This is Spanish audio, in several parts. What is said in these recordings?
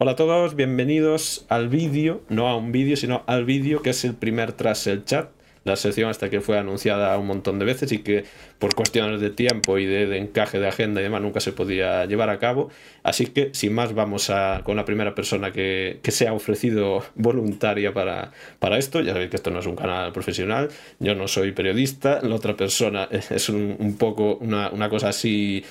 Hola a todos, bienvenidos al vídeo, no a un vídeo, sino al vídeo que es el primer tras el chat la sección hasta que fue anunciada un montón de veces y que por cuestiones de tiempo y de, encaje de agenda y demás nunca se podía llevar a cabo. Así que sin más vamos a, con la primera persona que, que se ha ofrecido voluntaria para, para esto. Ya sabéis que esto no es un canal profesional, yo no soy periodista, la otra persona es un, un poco una, una cosa así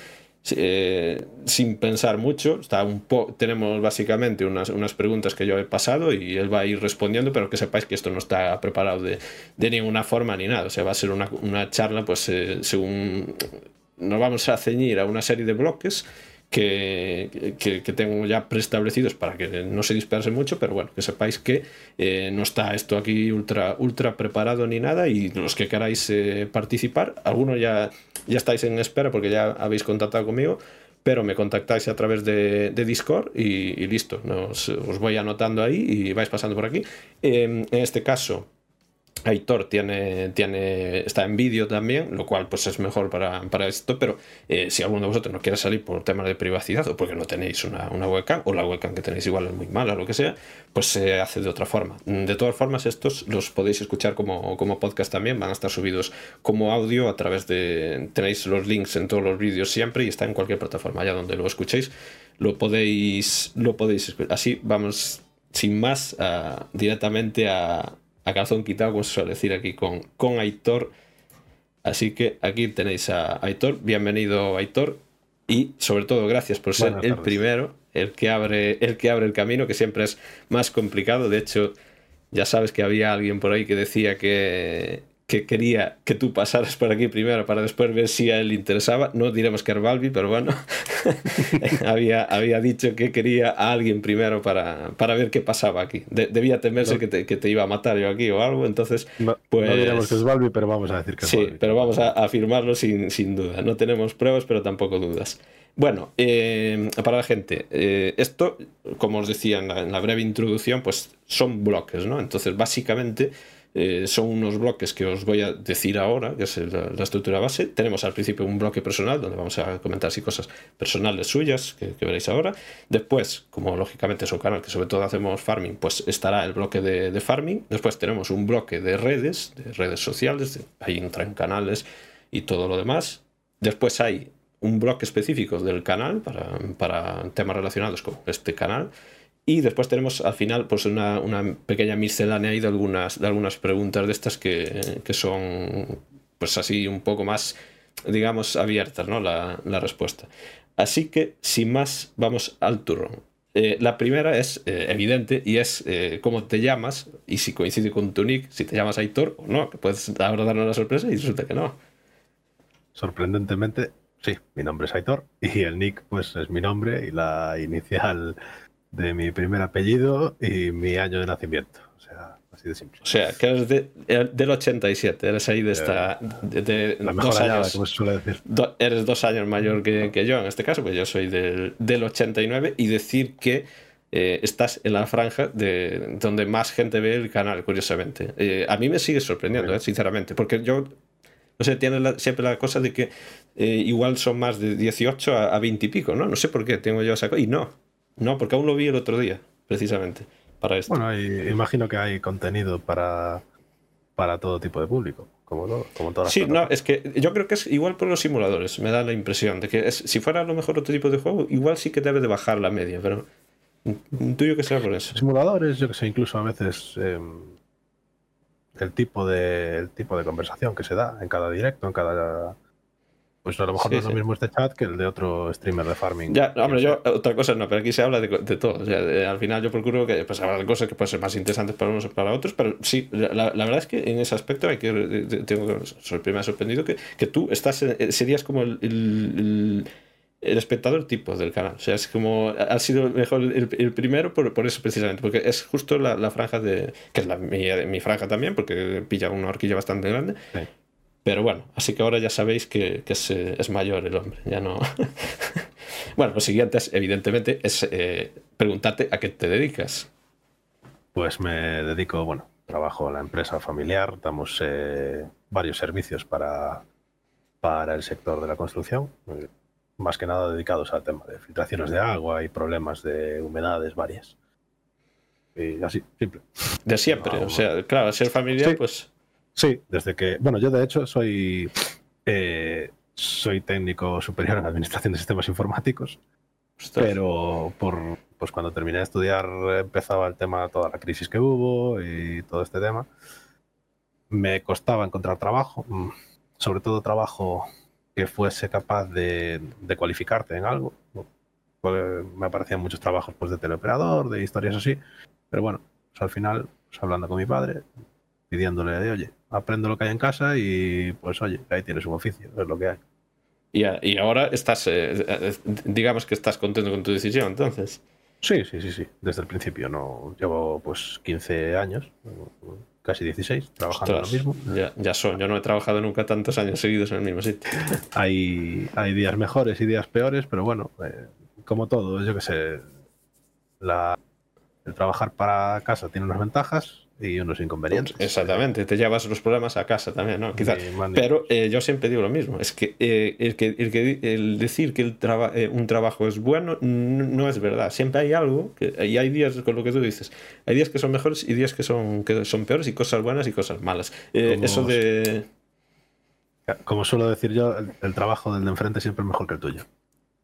eh, sin pensar mucho. Está un tenemos básicamente unas, unas, preguntas que yo he pasado y él va a ir respondiendo, pero que sepáis que esto no está preparado de, de ninguna forma ni nada. O sea, va a ser una, una charla, pues eh, según nos vamos a ceñir a una serie de bloques que, que, tengo ya preestablecidos para que no se disperse mucho, pero bueno, que sepáis que eh, no está esto aquí ultra, ultra preparado ni nada y los que queráis participar, algunos ya, ya estáis en espera porque ya habéis contactado conmigo, pero me contactáis a través de, Discord y, listo, os voy anotando ahí y vais pasando por aquí. en este caso, Aitor tiene, tiene, está en vídeo también, lo cual pues es mejor para, para esto, pero eh, si alguno de vosotros no quiere salir por temas de privacidad o porque no tenéis una, una webcam o la webcam que tenéis igual es muy mala o lo que sea, pues se hace de otra forma. De todas formas, estos los podéis escuchar como, como podcast también, van a estar subidos como audio a través de... Tenéis los links en todos los vídeos siempre y está en cualquier plataforma, allá donde lo escuchéis, lo podéis, lo podéis escuchar. Así vamos, sin más, directamente a a calzón quitado, como se suele decir aquí, con, con Aitor. Así que aquí tenéis a Aitor. Bienvenido, Aitor. Y sobre todo, gracias por ser el primero, el que, abre, el que abre el camino, que siempre es más complicado. De hecho, ya sabes que había alguien por ahí que decía que, que quería que tú pasaras por aquí primero para después ver si a él le interesaba. No diremos que era Balbi, pero bueno, había, había dicho que quería a alguien primero para, para ver qué pasaba aquí. debía temerse que, te, que, te, iba a matar yo aquí o algo, entonces... pues, no diremos que es Balbi, pero vamos a decir que es Sí, pero vamos a afirmarlo sin, sin duda. No tenemos pruebas, pero tampoco dudas. Bueno, eh, para la gente, eh, esto, como os decía en la, en la breve introducción, pues son bloques, ¿no? Entonces, básicamente eh, son unos bloques que os voy a decir ahora, que es la, estructura base. Tenemos al principio un bloque personal, donde vamos a comentar si cosas personales suyas, que, veréis ahora. Después, como lógicamente es un canal que sobre todo hacemos farming, pues estará el bloque de, farming. Después tenemos un bloque de redes, de redes sociales, ahí entran canales y todo lo demás. Después hay un bloque específico del canal para, para temas relacionados con este canal. Y después tenemos al final pues una, pequeña miscelánea de algunas, de algunas preguntas de estas que, que, son pues así un poco más, digamos, abiertas, ¿no? La, la respuesta. Así que, sin más, vamos al turno. Eh, la primera es eh, evidente y es eh, cómo te llamas y si coincide con tu nick, si te llamas Aitor o no, puedes ahora darnos la sorpresa y resulta que no. Sorprendentemente, sí, mi nombre es Aitor y el nick pues es mi nombre y la inicial de mi primer apellido y mi año de nacimiento. O sea, así de simple. O sea, que eres de, eh, del 87, eres ahí de esta. De, de la mejor dos años, como se suele decir. eres dos años mayor que, que, yo en este caso, pues yo soy del, del 89 y decir que. Eh, estás en la franja de donde más gente ve el canal, curiosamente. Eh, a mí me sigue sorprendiendo, sinceramente, porque yo no sé, tiene siempre la cosa de que igual son más de 18 a, a 20 y pico, ¿no? No sé por qué tengo yo esa cosa. Y no, no, porque aún lo vi el otro día, precisamente, para esto. Bueno, imagino que hay contenido para, para todo tipo de público, como, todo, como todas Sí, no, es que yo creo que es igual por los simuladores, me da la impresión de que es, si fuera a lo mejor otro tipo de juego, igual sí que debe de bajar la media, pero tuyo que sea por eso. Simuladores, yo que sé, incluso a veces em, el, tipo de, el tipo de conversación que se da en cada directo, en cada pues a lo mejor no es lo mismo este chat que el de otro streamer de farming. Ya, hombre, yo otra cosa no, pero aquí se habla de, de todo. O sea, al final yo procuro que pues, hablar de cosas que pueden ser más interesantes para unos o para otros, pero sí, la, la, verdad es que en ese aspecto hay que, tengo, soy primero sorprendido que, que tú estás, eh, serías como el, el, el espectador tipo del canal. O sea, es como. Ha sido mejor el, el primero por, por, eso precisamente, porque es justo la, la franja de. que es la, mi, mi, franja también, porque pilla una horquilla bastante grande. Sí. Pero bueno, así que ahora ya sabéis que, que es, eh, es, mayor el hombre, ya no. bueno, lo siguiente es, evidentemente, es eh, preguntarte a qué te dedicas. Pues me dedico, bueno, trabajo en la empresa familiar, damos eh, varios servicios para, para el sector de la construcción. más que nada dedicados al tema de filtraciones de agua y problemas de humedades varias. Y así, simple. De siempre, o sea, claro, ser familiar, pues. Sí, desde que. Bueno, yo de hecho soy. Eh, soy técnico superior en administración de sistemas informáticos. Pero por, pues cuando terminé de estudiar empezaba el tema, toda la crisis que hubo y todo este tema. Me costaba encontrar trabajo, mm, sobre todo trabajo que fuese capaz de, cualificarte en algo. me aparecían muchos trabajos pues, de teleoperador, de historias así, pero bueno, pues, al final, pues, hablando con mi padre, pidiéndole de, oye, aprendo lo que hay en casa y pues oye, ahí tienes un oficio, es lo que hay. Y, y ahora estás, eh, eh, digamos que estás contento con tu decisión, entonces. Sí, sí, sí, sí, desde el principio, no llevo pues 15 años, casi 16, trabajando en lo mismo. Ya, ya son, yo no he trabajado nunca tantos años seguidos en el mismo sitio. hay, hay días mejores y días peores, pero bueno, eh, como todo, yo que sé, la, el trabajar para casa tiene unas ventajas y unos inconvenientes. Exactamente, te llevas los problemas a casa también, ¿no? Quizás. Pero eh, yo siempre digo lo mismo, es que, eh, el, que, el, que el decir que el eh, un trabajo es bueno no es verdad. Siempre hay algo, que, y hay días con lo que tú dices, hay días que son mejores y días que son, que son peores y cosas buenas y cosas malas. eso de... Como suelo decir yo, el trabajo del de enfrente siempre es mejor que el tuyo.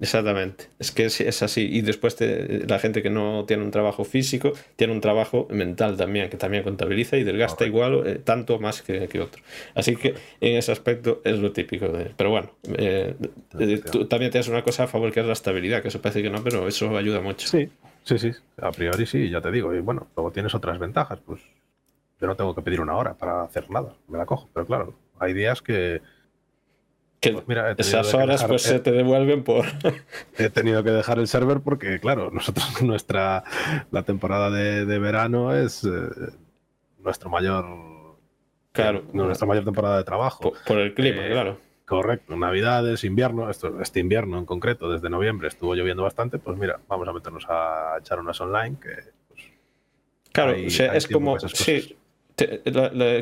Exactamente, es que es, así. Y después la gente que no tiene un trabajo físico tiene un trabajo mental también, que también contabiliza y desgasta igual, eh, tanto más que, que, otro. Así que en ese aspecto es lo típico. De, pero bueno, eh, eh, tú también tienes una cosa a favor que es la estabilidad, que eso parece que no, pero eso ayuda mucho. Sí, sí, sí, a priori sí, ya te digo. Y bueno, luego tienes otras ventajas, pues yo no tengo que pedir una hora para hacer nada, me la cojo, pero claro, hay días que pues mira, esas horas pues se te devuelven por... he tenido que dejar el server porque, claro, nosotros nuestra la temporada de, verano es eh, nuestro mayor claro eh, nuestra mayor temporada de trabajo. Por, el clima, eh, claro. Correcto, Navidades, invierno, esto, este invierno en concreto, desde noviembre estuvo lloviendo bastante, pues mira, vamos a meternos a echar unas online que... Pues, claro, es como... Sí,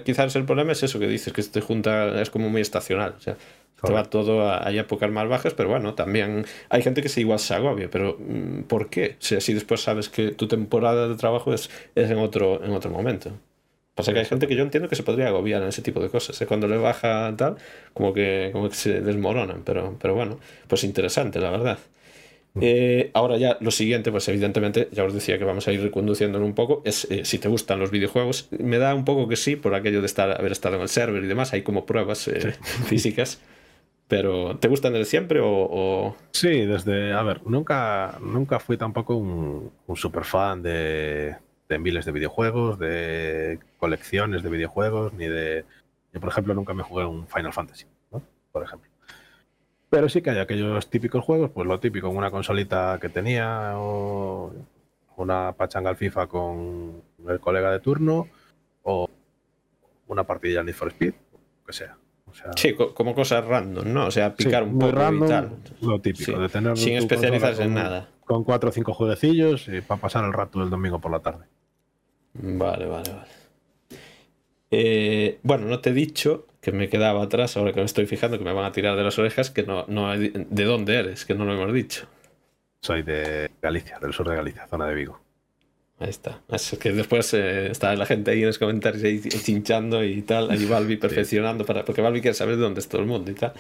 quizás el problema es eso que dices, que te junta, es como muy estacional. O sea, te va todo a, a, épocas más bajas, pero bueno, también hay gente que se igual se agobia, pero mm, ¿por qué? Si después sabes que tu temporada de trabajo es, es en, otro, en otro momento. Pasa que hay gente que yo entiendo que se podría agobiar en ese tipo de cosas. ¿eh? Cuando le baja tal, como que, como que se desmoronan. Pero, pero bueno, pues interesante, la verdad. Eh, ahora ya lo siguiente, pues evidentemente, ya os decía que vamos a ir reconduciendo un poco, es eh, si te gustan los videojuegos. Me da un poco que sí, por aquello de estar, haber estado en el server y demás, hay como pruebas físicas. Pero, ¿te gustan desde siempre o, Sí, desde. A ver, nunca, nunca fui tampoco un, super fan de, de miles de videojuegos, de colecciones de videojuegos, ni de. Yo, por ejemplo, nunca me jugué un Final Fantasy, ¿no? Por ejemplo. Pero sí que hay aquellos típicos juegos, pues lo típico, una consolita que tenía, o una pachanga al FIFA con el colega de turno, o una partida de Need for Speed, o que sea sí, como cosas random, ¿no? O sea, picar un poco y tal. Lo típico, de tener. Sin especializarse en nada. Con cuatro o cinco jueguecillos y para pasar el rato del domingo por la tarde. Vale, vale, vale. Eh, bueno, no te he dicho que me quedaba atrás, ahora que me estoy fijando que me van a tirar de las orejas, que no, no de dónde eres, que no lo hemos dicho. Soy de Galicia, del sur de Galicia, zona de Vigo. Ahí está. Es que después eh, está la gente ahí en los comentarios ahí chinchando y tal, ahí Balbi perfeccionando, para, porque Balbi quiere saber de dónde es todo el mundo y tal.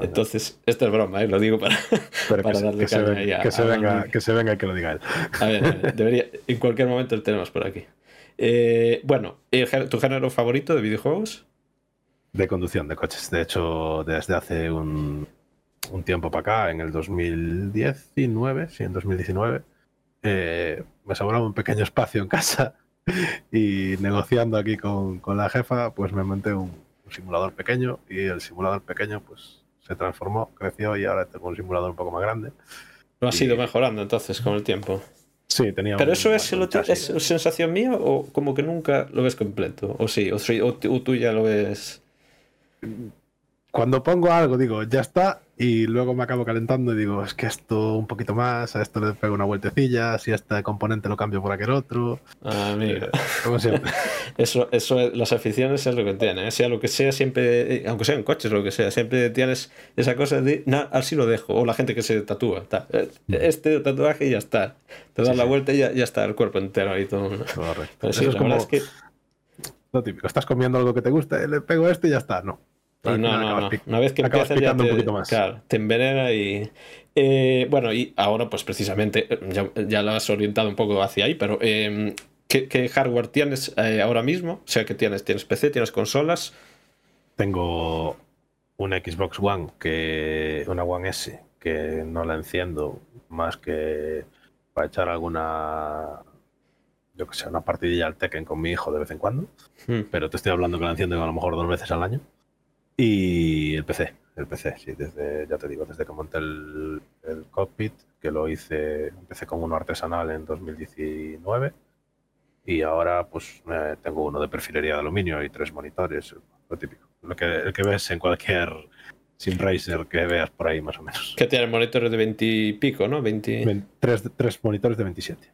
Entonces, esto es broma, ¿eh? lo digo para, para darle que se, que, se venga, que se venga y que lo diga él. A ver, debería, en cualquier momento lo tenemos por aquí. Eh, bueno, ¿tu género favorito de videojuegos? De conducción de coches. De hecho, desde hace un, un tiempo para acá, en el 2019, sí, en 2019 eh, me sobraba un pequeño espacio en casa y negociando aquí con, la jefa, pues me monté un, simulador pequeño y el simulador pequeño pues se transformó, creció y ahora tengo un simulador un poco más grande. Lo has ido mejorando entonces con el tiempo. Sí, tenía Pero eso es, es sensación mía o como que nunca lo ves completo, o sí, o, o tú ya lo ves cuando pongo algo digo, ya está, y luego me acabo calentando y digo, es que esto un poquito más, a esto le pego una vueltecilla, si este componente lo cambio por aquel otro. Ah, mira. Eh, como siempre. eso, eso, las aficiones es lo que tiene, ¿eh? sea lo que sea, siempre, eh, aunque sean coches, lo que sea, siempre tienes esa cosa de, no, así lo dejo, o la gente que se tatúa, este tatuaje y ya está, te das la vuelta y ya, ya, está el cuerpo entero ahí todo. Correcto. Pero sí, la verdad es que... Lo típico, estás comiendo algo que te gusta, le pego esto y ya está, no no, no, no. Una vez que empiezas ya te, claro, te envenena y... Eh, bueno, y ahora pues precisamente ya, lo has orientado un poco hacia ahí, pero em, ¿qué, hardware tienes eh, ahora mismo? O sea, que tienes? ¿Tienes PC? ¿Tienes consolas? Tengo una Xbox One, que una One S, que no la enciendo más que para echar alguna yo que sé, una partidilla al Tekken con mi hijo de vez en cuando. Hmm. Pero te estoy hablando que la enciendo a lo mejor dos veces al año. Y el PC, el PC, sí, desde, ya te digo, desde que monté el, cockpit, que lo hice, empecé con uno artesanal en 2019 y ahora pues eh, tengo uno de perfilería de aluminio y tres monitores, lo típico, lo que, el que ves en cualquier Sim Racer que veas por ahí más o menos. Que tiene monitores de 20 y pico, ¿no? 20... tres, monitores de 27.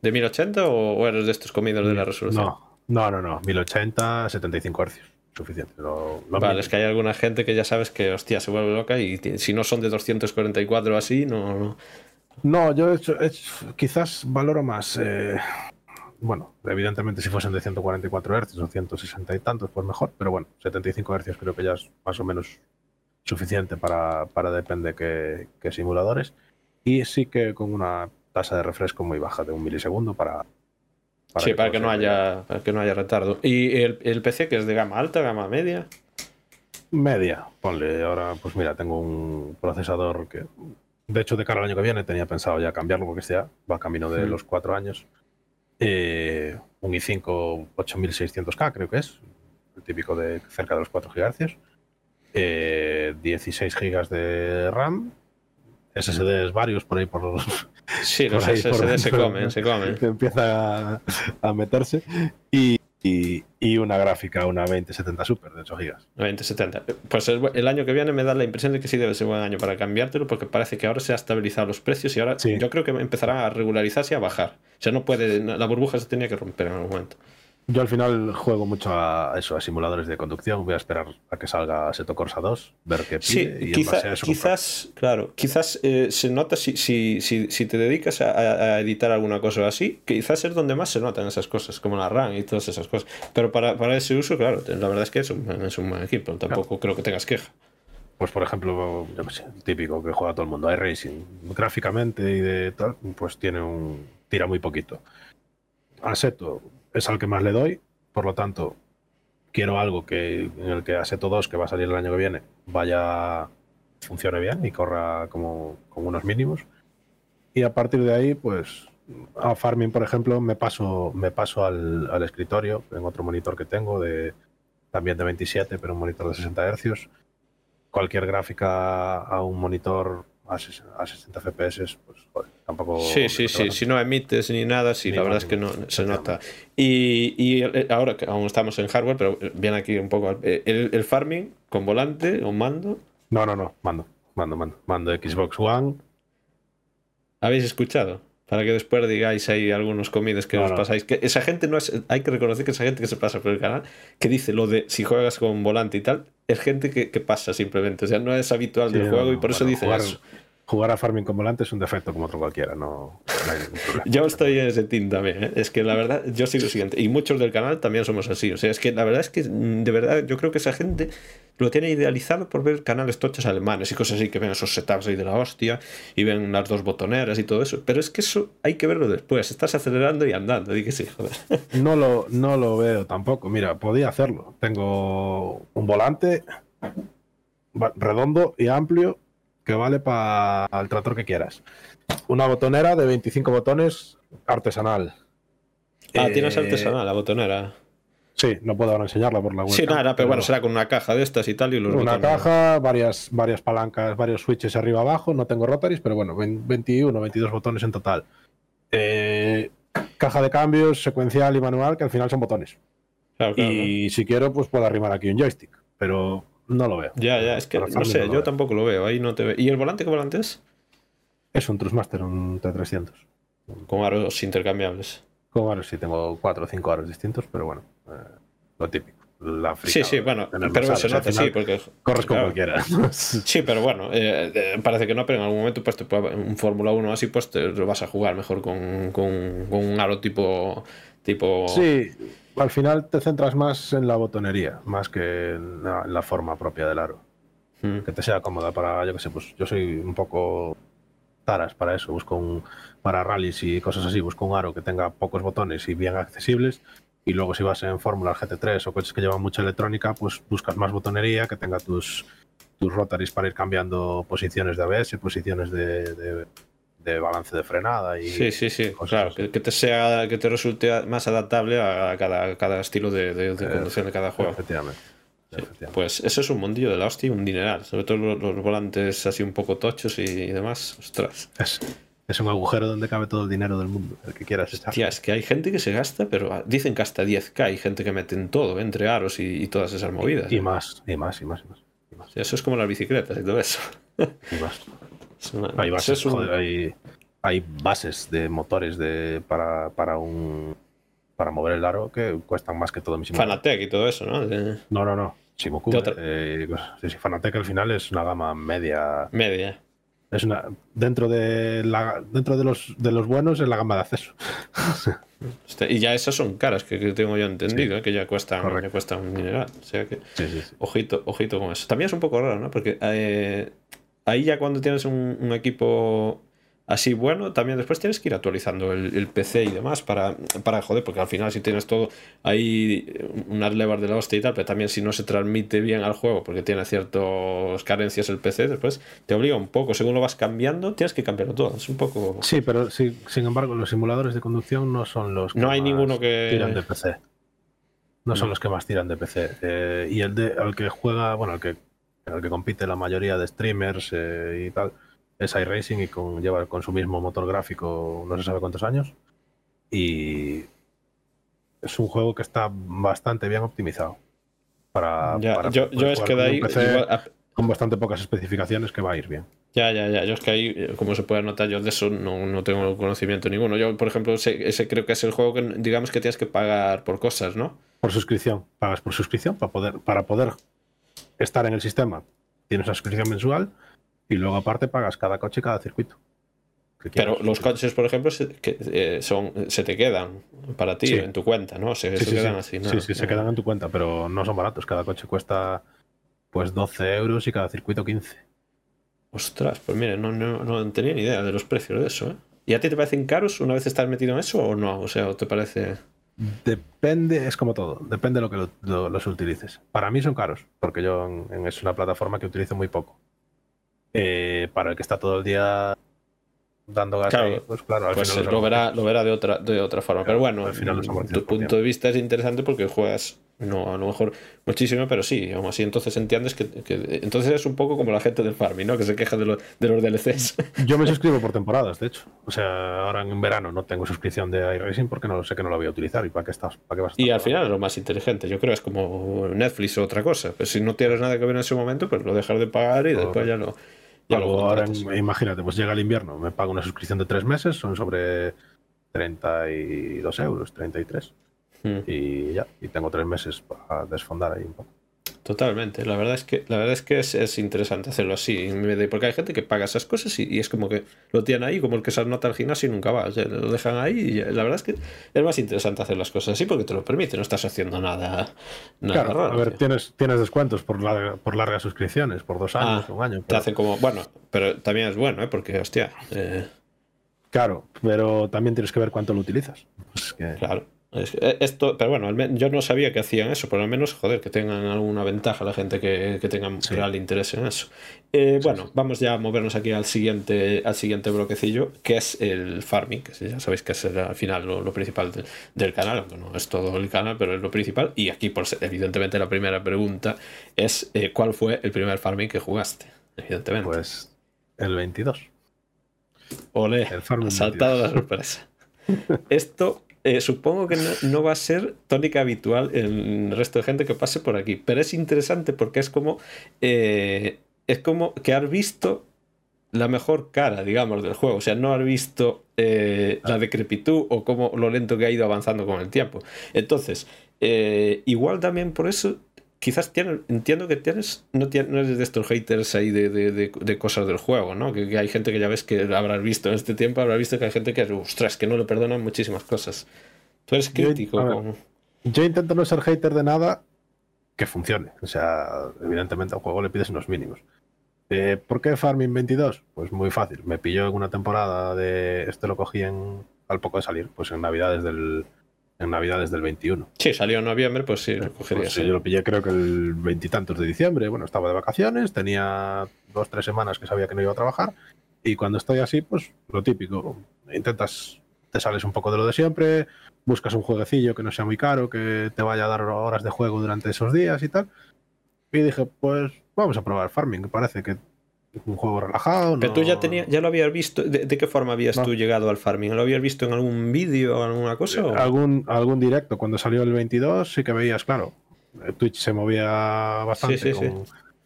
¿De 1080 o, eres de estos comidos de la resolución? No, no, no, no, 1080, 75 Hz suficiente. vale, es que hay alguna gente que ya sabes que, hostia, se vuelve loca y si no son de 244 así, no... No, yo he hecho, quizás valoro más... Eh, bueno, evidentemente si fuesen de 144 Hz o 160 y tantos, pues mejor, pero bueno, 75 Hz creo que ya es más o menos suficiente para, para depende qué, qué simuladores. Y sí que con una tasa de refresco muy baja de un milisegundo para, sí, para que, no haya, para que no haya retardo. ¿Y el, PC que es de gama alta, gama media? Media, ponle. Ahora, pues mira, tengo un procesador que, de hecho, de cara al año que viene tenía pensado ya cambiarlo porque sea, va camino de los cuatro años. Eh, un i5 8600K, creo que es, el típico de cerca de los 4 GHz. 16 GB de RAM, SSDs varios por ahí por los. Sí, los SSD se comen, se comen. Empieza a, meterse. Y, y, una gráfica, una 2070 Super de 8 GB. 2070. Pues el, año que viene me da la impresión de que sí debe ser buen año para cambiártelo, porque parece que ahora se han estabilizado los precios y ahora yo creo que empezará a regularizarse y a bajar. O sea, no puede. La burbuja se tenía que romper en algún momento. Yo al final juego mucho a eso, a simuladores de conducción. Voy a esperar a que salga Seto Corsa 2, ver qué pide y quizás, claro, quizás eh, se nota si, si, si, te dedicas a, editar alguna cosa así, quizás es donde más se notan esas cosas, como la RAM y todas esas cosas. Pero para, para ese uso, claro, la verdad es que es un, es un buen equipo, tampoco creo que tengas queja. Pues por ejemplo, yo sé, típico que juega todo el mundo, iRacing, gráficamente y de tal, pues tiene un tira muy poquito. Aseto, es al que más le doy, por lo tanto, quiero algo que en el que Aseto 2, que va a salir el año que viene, vaya, funcione bien y corra como, como unos mínimos. Y a partir de ahí, pues a Farming, por ejemplo, me paso, me paso al, escritorio en otro monitor que tengo, de, también de 27, pero un monitor de 60 Hz. Cualquier gráfica a un monitor a 60 FPS, pues joder, tampoco. Sí, sí, sí. Si no emites ni nada, sí, la verdad es que no se nota. Y, y, ahora que aún estamos en hardware, pero viene aquí un poco. Eh, ¿El, el farming con volante o mando? No, no, no, mando, mando, mando. Mando Xbox One. ¿Habéis escuchado? Para que después digáis ahí algunos comidas que os pasáis. Que esa gente no es. Hay que reconocer que esa gente que se pasa por el canal, que dice lo de si juegas con volante y tal, es gente que, que pasa simplemente. O sea, no es habitual del juego y por eso dicen eso jugar a farming con volante es un defecto como otro cualquiera, no, hay ningún problema. yo estoy en ese team también, ¿eh? es que la verdad, yo soy lo siguiente, y muchos del canal también somos así, o sea, es que la verdad es que de verdad yo creo que esa gente lo tiene idealizado por ver canales tochos alemanes y cosas así, que ven esos setups ahí de la hostia, y ven las dos botoneras y todo eso, pero es que eso hay que verlo después, estás acelerando y andando, di que sí, joder. No lo, no lo veo tampoco, mira, podía hacerlo, tengo un volante redondo y amplio que vale para el tractor que quieras. Una botonera de 25 botones artesanal. Ah, tienes eh, artesanal la botonera. Sí, no puedo ahora enseñarla por la web. Sí, nada, pero, bueno, será con una caja de estas y tal. Y los una caja, varias, varias palancas, varios switches arriba abajo. No tengo rotaries, pero bueno, 21, 22 botones en total. Eh, caja de cambios secuencial y manual, que al final son botones. y si quiero, pues puedo arrimar aquí un joystick. Pero no lo veo. Ya, ya, es que no sé, yo tampoco lo veo. Ahí no te veo. ¿Y el volante qué volante es? Es un Trustmaster, un T300. Con aros intercambiables. Con aros, sí, tengo cuatro o cinco aros distintos, pero bueno, eh, lo típico. La sí, sí, bueno, pero se nota, sí, porque. Corres como quieras. sí, pero bueno, eh, eh, parece que no, pero en algún momento, pues un Fórmula 1 así, pues te lo vas a jugar mejor con, con, con un aro tipo, tipo. Sí, al final te centras más en la botonería, más que en la, forma propia del aro. Hmm. Que te sea cómoda para, yo que sé, pues yo soy un poco taras para eso, busco un, para rallies y cosas así, busco un aro que tenga pocos botones y bien accesibles. Y luego si vas en Fórmula GT3 o coches que llevan mucha electrónica, pues buscas más botonería, que tenga tus, tus rotaries para ir cambiando posiciones de ABS, posiciones de, de, balance de frenada. Y sí, sí, sí, claro, que, te sea, que te resulte más adaptable a cada, cada estilo de, conducción de cada juego. Efectivamente. Pues eso es un mundillo de la hostia un dineral. Sobre todo los, volantes así un poco tochos y, demás. Ostras. Es, un agujero donde cabe todo el dinero del mundo, el que quieras estar. es que hay gente que se gasta, pero dicen que hasta 10k hay gente que mete en todo, entre aros y, todas esas movidas. Y, más, y más, y más, y más. eso es como las bicicletas y todo eso. Y más. hay, bases, hay, bases de motores de, para, para un para mover el aro que cuestan más que todo mi Fanatec y todo eso, ¿no? No, no, no. Shimoku. Eh, pues, Fanatec al final es una gama media. Media. Es una dentro de la dentro de los de los buenos es la gama de acceso. y ya esas son caras que, tengo yo entendido, ¿eh? que ya cuestan, ya cuestan un mineral. O sea que ojito, ojito con eso. También es un poco raro, ¿no? Porque eh, ahí ya cuando tienes un equipo así bueno, también después tienes que ir actualizando el, PC y demás para, para joder, porque al final si tienes todo ahí unas levas de la hostia y tal, pero también si no se transmite bien al juego porque tiene ciertas carencias el PC, después te obliga un poco, según lo vas cambiando, tienes que cambiarlo todo, es un poco... Sí, pero sí, sin embargo los simuladores de conducción no son los que no hay ninguno que tiran de PC. No, son los que más tiran de PC. Eh, y el de al que juega, bueno, el que, el que compite la mayoría de streamers eh, y tal, es iRacing y con, lleva con su mismo motor gráfico no se sabe cuántos años. Y es un juego que está bastante bien optimizado. Para, yo, es que de ahí. Con bastante pocas especificaciones que va a ir bien. Ya, ya, ya. Yo es que ahí, como se puede notar, yo de eso no, no tengo conocimiento ninguno. Yo, por ejemplo, ese, creo que es el juego que, digamos, que tienes que pagar por cosas, ¿no? Por suscripción. Pagas por suscripción para poder, para poder estar en el sistema. Tienes una suscripción mensual y luego aparte pagas cada coche y cada circuito. Pero los coches, por ejemplo, se, que, eh, son, se te quedan para ti en tu cuenta, ¿no? Se, sí, quedan así, ¿no? Sí, sí, se quedan en tu cuenta, pero no son baratos. Cada coche cuesta pues 12 euros y cada circuito 15. Ostras, pues mire, no, no, no tenía ni idea de los precios de eso, ¿eh? ¿Y a ti te parecen caros una vez estás metido en eso o no? O sea, ¿te parece...? Depende, es como todo, depende de lo que los utilices. Para mí son caros, porque yo es una plataforma que utilizo muy poco. Eh, para el que está todo el día dando gas, pues claro, al pues lo, verá, lo verá de otra, de otra forma. pero bueno, al final tu punto de vista es interesante porque juegas, no a lo mejor muchísimo, pero sí, aún así entonces entiendes que, entonces es un poco como la gente del farming, ¿no? Que se queja de, los DLCs. Yo me suscribo por temporadas, de hecho. O sea, ahora en verano no tengo suscripción de iRacing porque no sé que no la voy a utilizar y para qué estás, para qué vas Y al final es lo más inteligente, yo creo es como Netflix o otra cosa. Pues si no tienes nada que ver en ese momento, pues lo dejas de pagar y después ya lo ahora, imagínate, pues llega el invierno, me pago una suscripción de tres meses, son sobre 32 euros, 33. Hmm. Y ya, y tengo tres meses para desfondar ahí un poco. Totalmente, la verdad es que, la verdad es, que es, interesante hacerlo así, porque hay gente que paga esas cosas y, es como que lo tiene ahí, como el que se anota al gimnasio y nunca va, lo dejan ahí y la verdad es que es más interesante hacer las cosas así porque te lo permite, no estás haciendo nada, nada claro, A ver, tienes, tienes descuentos por, por largas suscripciones, por dos años, ah, un año. Te hacen como, bueno, pero también es bueno, ¿eh? porque hostia. Eh. Claro, pero también tienes que ver cuánto lo utilizas. Pues claro. Eh, esto, pero bueno, yo no sabía que hacían eso, pero al menos, joder, que tengan alguna ventaja la gente que, que tenga real interés en eso. Eh, bueno, vamos ya a movernos aquí al siguiente, al siguiente bloquecillo, que es el farming, que ya sabéis que es al final lo, principal del canal, aunque no es todo el canal, pero es lo principal. Y aquí, por evidentemente, la primera pregunta es: eh, ¿cuál fue el primer farming que jugaste? Evidentemente. Pues el 22. Ole, el farming saltado la sorpresa. Esto eh, supongo que no, va a ser tónica habitual en el resto de gente que pase por aquí. Pero es interesante porque es como. Eh, es como que has visto la mejor cara, digamos, del juego. O sea, no has visto eh, la decrepitud o cómo lo lento que ha ido avanzando con el tiempo. Entonces, igual también por eso quizás entiendo que tienes, no, no eres de estos haters ahí de, cosas del juego, ¿no? Que, hay gente que ya ves que habrás visto en este tiempo, habrás visto que hay gente que, ostras, que no le perdonan muchísimas cosas. Tú eres crítico. Yo, intento no ser hater de nada que funcione. O sea, evidentemente al juego le pides unos mínimos. Eh, ¿Por qué Farming 22? Pues muy fácil. Me pilló en una temporada de. Este lo cogí en, al poco de salir, pues en Navidades del, en Navidades del 21. Sí, salió en noviembre, pues sí, lo cogería. Pues yo lo pillé creo que el veintitantos de diciembre. Bueno, estaba de vacaciones, tenía dos, tres semanas que sabía que no iba a trabajar. Y cuando estoy así, pues lo típico. Intentas, te sales un poco de lo de siempre, buscas un jueguecillo que no sea muy caro, que te vaya a dar horas de juego durante esos días y tal. Y dije, pues vamos a probar Farming, parece que un juego relajado. Pero tú ya, tenía, ya lo habías visto. ¿De, qué forma habías tú llegado al farming? ¿Lo habías visto en algún vídeo o alguna cosa? Algún, algún directo. Cuando salió el 22 sí que veías, claro, Twitch se movía bastante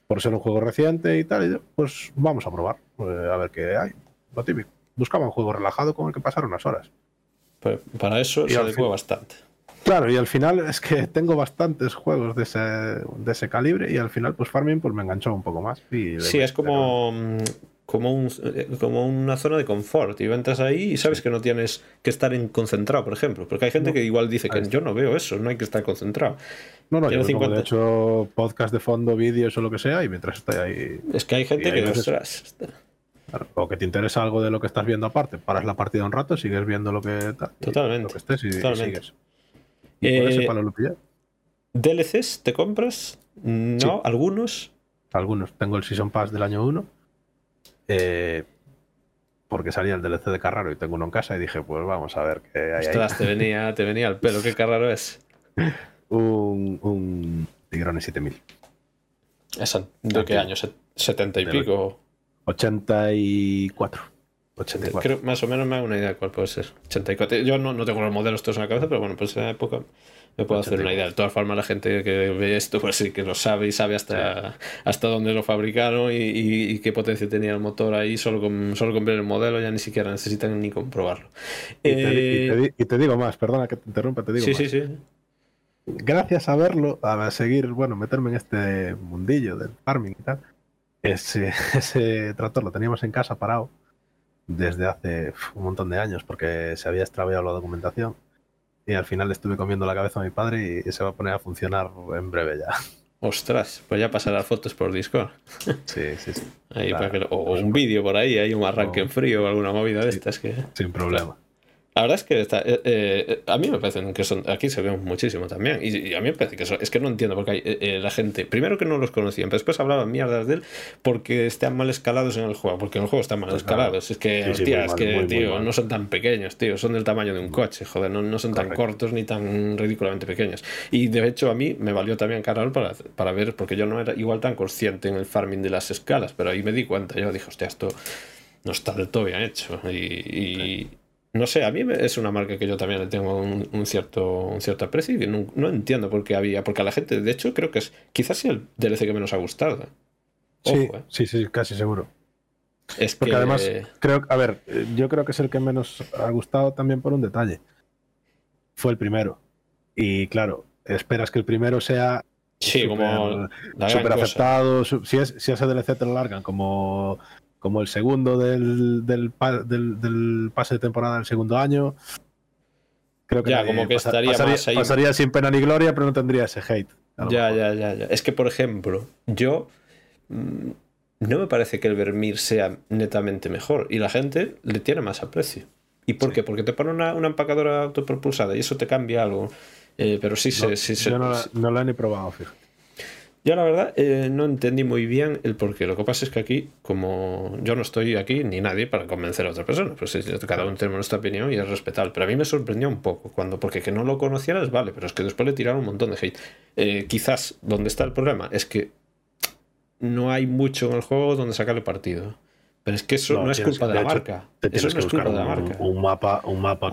por ser un juego reciente y tal. Y pues vamos a probar, pues, a ver qué hay. Lo típico. Buscaba un juego relajado con el que pasar unas horas. Pues para eso se adecuó bastante. Claro, y al final es que tengo bastantes juegos de ese, de ese calibre y al final pues Farming pues me enganchó un poco más. sí, es como, mm, como, un, eh, como una zona de confort y entras ahí y sabes que no tienes que estar en concentrado, por ejemplo, porque hay gente que igual dice que yo no veo eso, no hay que estar concentrado. No, no, yo de hecho podcast de fondo, vídeos o lo que sea y mientras estoy ahí... Es que hay gente que... o que te interesa algo de lo que estás viendo aparte, paras la partida un rato, sigues viendo lo que, totalmente, lo estés y, sigues. Eh, ¿DLCs te compras? ¿No? ¿Algunos? Algunos. Tengo el Season Pass del año 1. Eh, porque salía el DLC de Carraro y tengo uno en casa y dije, pues vamos a ver qué hay Ostras, Te venía, te venía al pelo. ¿Qué Carraro es? un, un Tigrone 7000. ¿De qué año? ¿70 y pico? 84. 84. Creo, más o menos me hago una idea de cuál puede ser. 84. Yo no, no tengo los modelos todos en la cabeza, pero bueno, pues en esa época me puedo hacer una idea. De todas formas, la gente que ve esto, pues sí, que lo sabe y sabe hasta, hasta dónde lo fabricaron y, y, qué potencia tenía el motor ahí. Solo con, solo con ver el modelo ya ni siquiera necesitan ni comprobarlo. Y, te, y, te, digo más, perdona que te interrumpa, te digo sí, más. Sí, sí, Gracias a verlo, a seguir, bueno, meterme en este mundillo del farming y tal, ese, ese tractor lo teníamos en casa parado desde hace un montón de años porque se había extraviado la documentación y al final le estuve comiendo la cabeza a mi padre y se va a poner a funcionar en breve ya. Ostras, pues ya pasará fotos por Discord. Sí, sí, sí. o, un vídeo por ahí, hay un arranque en frío o alguna movida de estas que... Sin problema. La verdad es que está, eh, eh, a mí me parece que son. Aquí se ven muchísimo también. Y, a mí me parece que son, es que no entiendo porque hay eh, la gente. Primero que no los conocían, pero después hablaban mierdas de él porque están mal escalados en el juego. Porque en el juego están mal pues escalados. Es que, hostia, es que, tío, no son tan pequeños, tío. Son del tamaño de un coche, joder. No, no son tan cortos ni tan ridículamente pequeños. Y de hecho, a mí me valió también Carol para, para ver, porque yo no era igual tan consciente en el farming de las escalas, pero ahí me di cuenta. Yo dije, hostia, esto no está del todo bien hecho. y no sé, a mí es una marca que yo también le tengo un, cierto, un cierto aprecio y no, entiendo por qué había. Porque a la gente, de hecho, creo que es quizás sea el DLC que menos ha gustado. sí, ¿eh? sí, sí, casi seguro. Es porque además, creo, a ver, yo creo que es el que menos ha gustado también por un detalle. Fue el primero. Y claro, esperas que el primero sea Sí, como super aceptado. Si, es, si ese DLC te lo largan como como el segundo del, del, del, pase de temporada del segundo año. Creo que, ya, como que estaría pasaría, más ahí. pasaría sin pena ni gloria, pero no tendría ese hate. Ya, ya, ya, ya. Es que, por ejemplo, yo mm, no me parece que el Vermir sea netamente mejor y la gente le tiene más aprecio. ¿Y por qué? Porque te pone una, una, empacadora autopropulsada y eso te cambia algo. Eh, pero sí, no, sí, Yo no, no la he ni probado, fíjate. Yo la verdad eh, no entendí muy bien el porqué. Lo que pasa es que aquí, como yo no estoy aquí ni nadie para convencer a otra persona, pues cada uno tiene nuestra opinión y es respetable. Pero a mí me sorprendió un poco cuando, porque que no lo conocieras, vale, pero es que después le tiraron un montón de hate. Eh, quizás donde está el problema es que no hay mucho en el juego donde sacarle partido. Pero es que eso no, es culpa de la marca. eso no es culpa de la marca. Un mapa, un mapa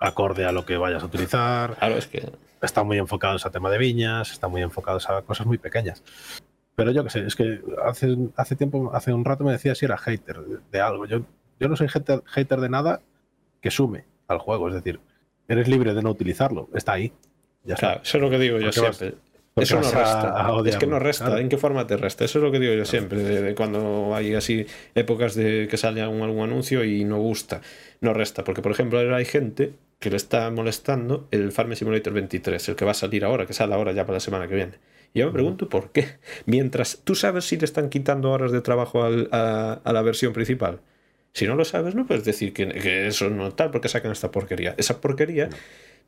acorde a lo que vayas a utilizar. Claro, es que. Están muy enfocados a tema de viñas, están muy enfocados a cosas muy pequeñas. Pero yo qué sé, es que hace, hace tiempo, hace un rato me decía si era hater de, algo. Yo, yo no soy hater, hater de nada que sume al juego. Es decir, eres libre de no utilizarlo. Está ahí. Ya claro, eso es lo que digo yo siempre. Eso no resta. es que no resta. ¿En qué forma te resta? Eso es lo que digo yo siempre. De, cuando hay así épocas de que sale algún, algún anuncio y no gusta. No resta. Porque, por ejemplo, hay gente que le está molestando el Farm Simulator 23, el que va a salir ahora, que sale ahora ya para la semana que viene. Y yo me pregunto por qué. Mientras tú sabes si le están quitando horas de trabajo a, la versión principal. Si no lo sabes, no puedes decir que, eso no tal porque sacan esta porquería. Esa porquería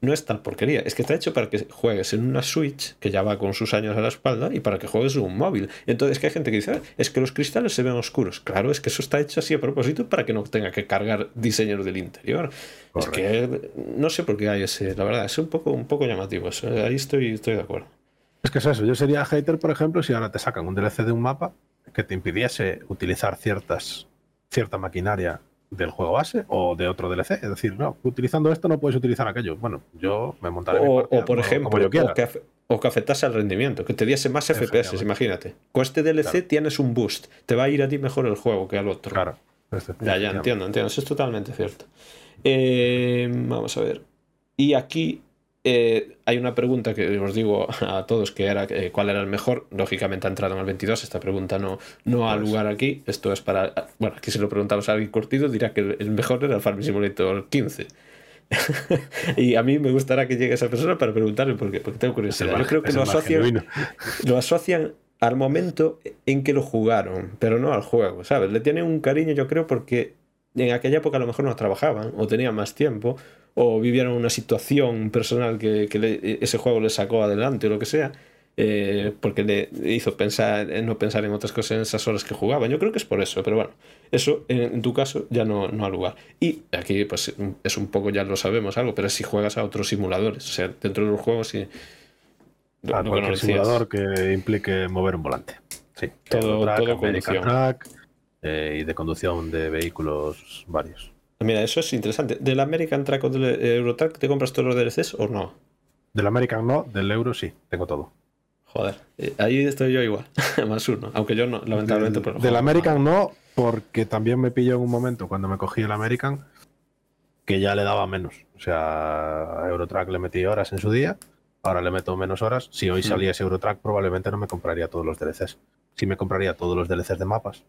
es tal porquería. Es que está hecho para que juegues en una Switch que ya va con sus años a la espalda y para que juegues en un móvil. Entonces, que hay gente que dice, ah, es que los cristales se ven oscuros. Claro, es que eso está hecho así a propósito para que no tenga que cargar diseños del interior. Es que no sé por qué hay ese, la verdad, es un poco, un poco llamativo eso. Ahí estoy, estoy de acuerdo. Es que es eso. Yo sería hater, por ejemplo, si ahora te sacan un DLC de un mapa que te impidiese utilizar ciertas, cierta maquinaria del juego base o de otro DLC. Es decir, no, utilizando esto no puedes utilizar aquello. Bueno, yo me montaré. O, o por ejemplo, o que, o que, afectase al rendimiento, que te diese más FPS, imagínate. Con este DLC tienes un boost, te va a ir a ti mejor el juego que al otro. Claro. Ya, ya, entiendo, entiendo. Eso es totalmente cierto. Eh, vamos a ver. Y aquí eh, hay una pregunta que os digo a todos que era eh, cuál era el mejor. Lógicamente ha entrado en el 22. Esta pregunta no, no ha pues lugar aquí. Esto es para. Bueno, aquí si lo preguntamos a alguien cortido, dirá que el mejor era el Farm Simulator 15. y a mí me gustará que llegue esa persona para preguntarle por qué, porque tengo curiosidad. Yo creo que lo asocian, lo asocian al momento en que lo jugaron, pero no al juego, ¿sabes? Le tienen un cariño, yo creo, porque en aquella época a lo mejor no trabajaban o tenían más tiempo o vivieron una situación personal que, ese juego le sacó adelante o lo que sea, eh, porque le hizo pensar, no pensar en otras cosas en esas horas que jugaban. Yo creo que es por eso, pero bueno, eso en, tu caso ya no, no ha lugar. Y aquí pues es un poco, ya lo sabemos algo, pero si juegas a otros simuladores, o sea, dentro de los juegos sí. Ah, cualquier simulador que implique mover un volante. Sí, todo, todo conducción. Eh, y de conducción de vehículos varios. Mira, eso es interesante. ¿Del American Track o del Eurotrack te compras todos los DLCs o no? Del American no, del Euro sí, tengo todo. Joder, eh, ahí estoy yo igual, más uno, aunque yo no, lamentablemente. Del, del American no, porque también me pilló en un momento cuando me cogí el American que ya le daba menos. O sea, a Eurotrack le metí horas en su día, ahora le meto menos horas. Si hoy hmm. saliese Eurotrack, probablemente no me compraría todos los DLCs. Sí me compraría todos los DLCs de mapas,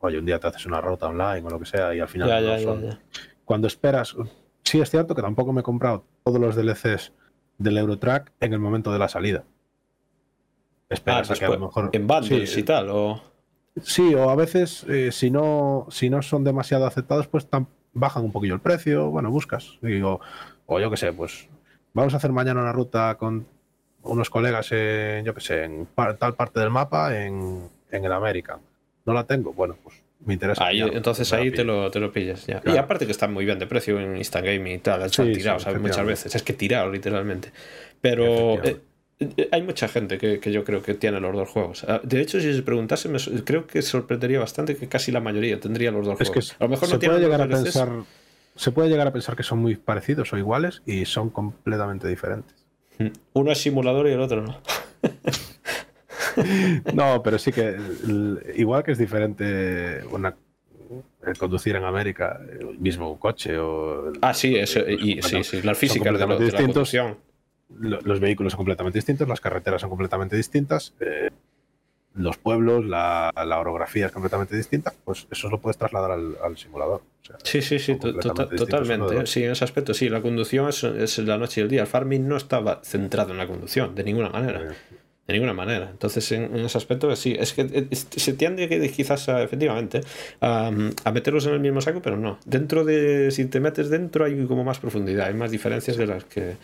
oye, un día te haces una ruta online o lo que sea y al final no son. Cuando esperas, sí es cierto que tampoco me he comprado todos los DLCs del Eurotrack en el momento de la salida. Esperas ah, a que a lo mejor. En bundles y tal, o. Sí, o a veces, eh, si, no, si no son demasiado aceptados, pues bajan un poquillo el precio. Bueno, buscas. digo, o yo qué sé, pues vamos a hacer mañana una ruta con unos colegas en, yo qué sé, en tal parte del mapa en, en el American no la tengo, bueno, pues me interesa. entonces ahí te lo, te lo pillas ya. Y aparte que está muy bien de precio en Instagram y tal, están tirados muchas veces. Es que tirado literalmente. Pero eh, eh, hay mucha gente que, yo creo que tiene los dos juegos. Ah, de hecho, si se preguntase, creo que sorprendería bastante que casi la mayoría tendría los dos juegos. a lo mejor se puede llegar a pensar, Se puede llegar a pensar que son muy parecidos o iguales y son completamente diferentes. Uno es simulador y el otro no. no, pero sí que igual que es diferente una, el conducir en América, el mismo coche o... Ah, sí, eso, y, sí, sí, las físicas de, la, distintos, Los vehículos son completamente distintos, las carreteras son completamente distintas, eh, los pueblos, la, orografía es completamente distinta, pues eso lo puedes trasladar al, simulador. sí, sí, sí, totalmente. Sí, en ese aspecto, sí, la conducción es, es, la noche y el día. El farming no estaba centrado en la conducción, de ninguna manera. De ninguna manera. Entonces, en, ese aspecto, sí, es que eh, se tiende que quizás efectivamente a, meterlos en el mismo saco, pero no. Dentro de, si te metes dentro, hay como más profundidad, hay más diferencias de las que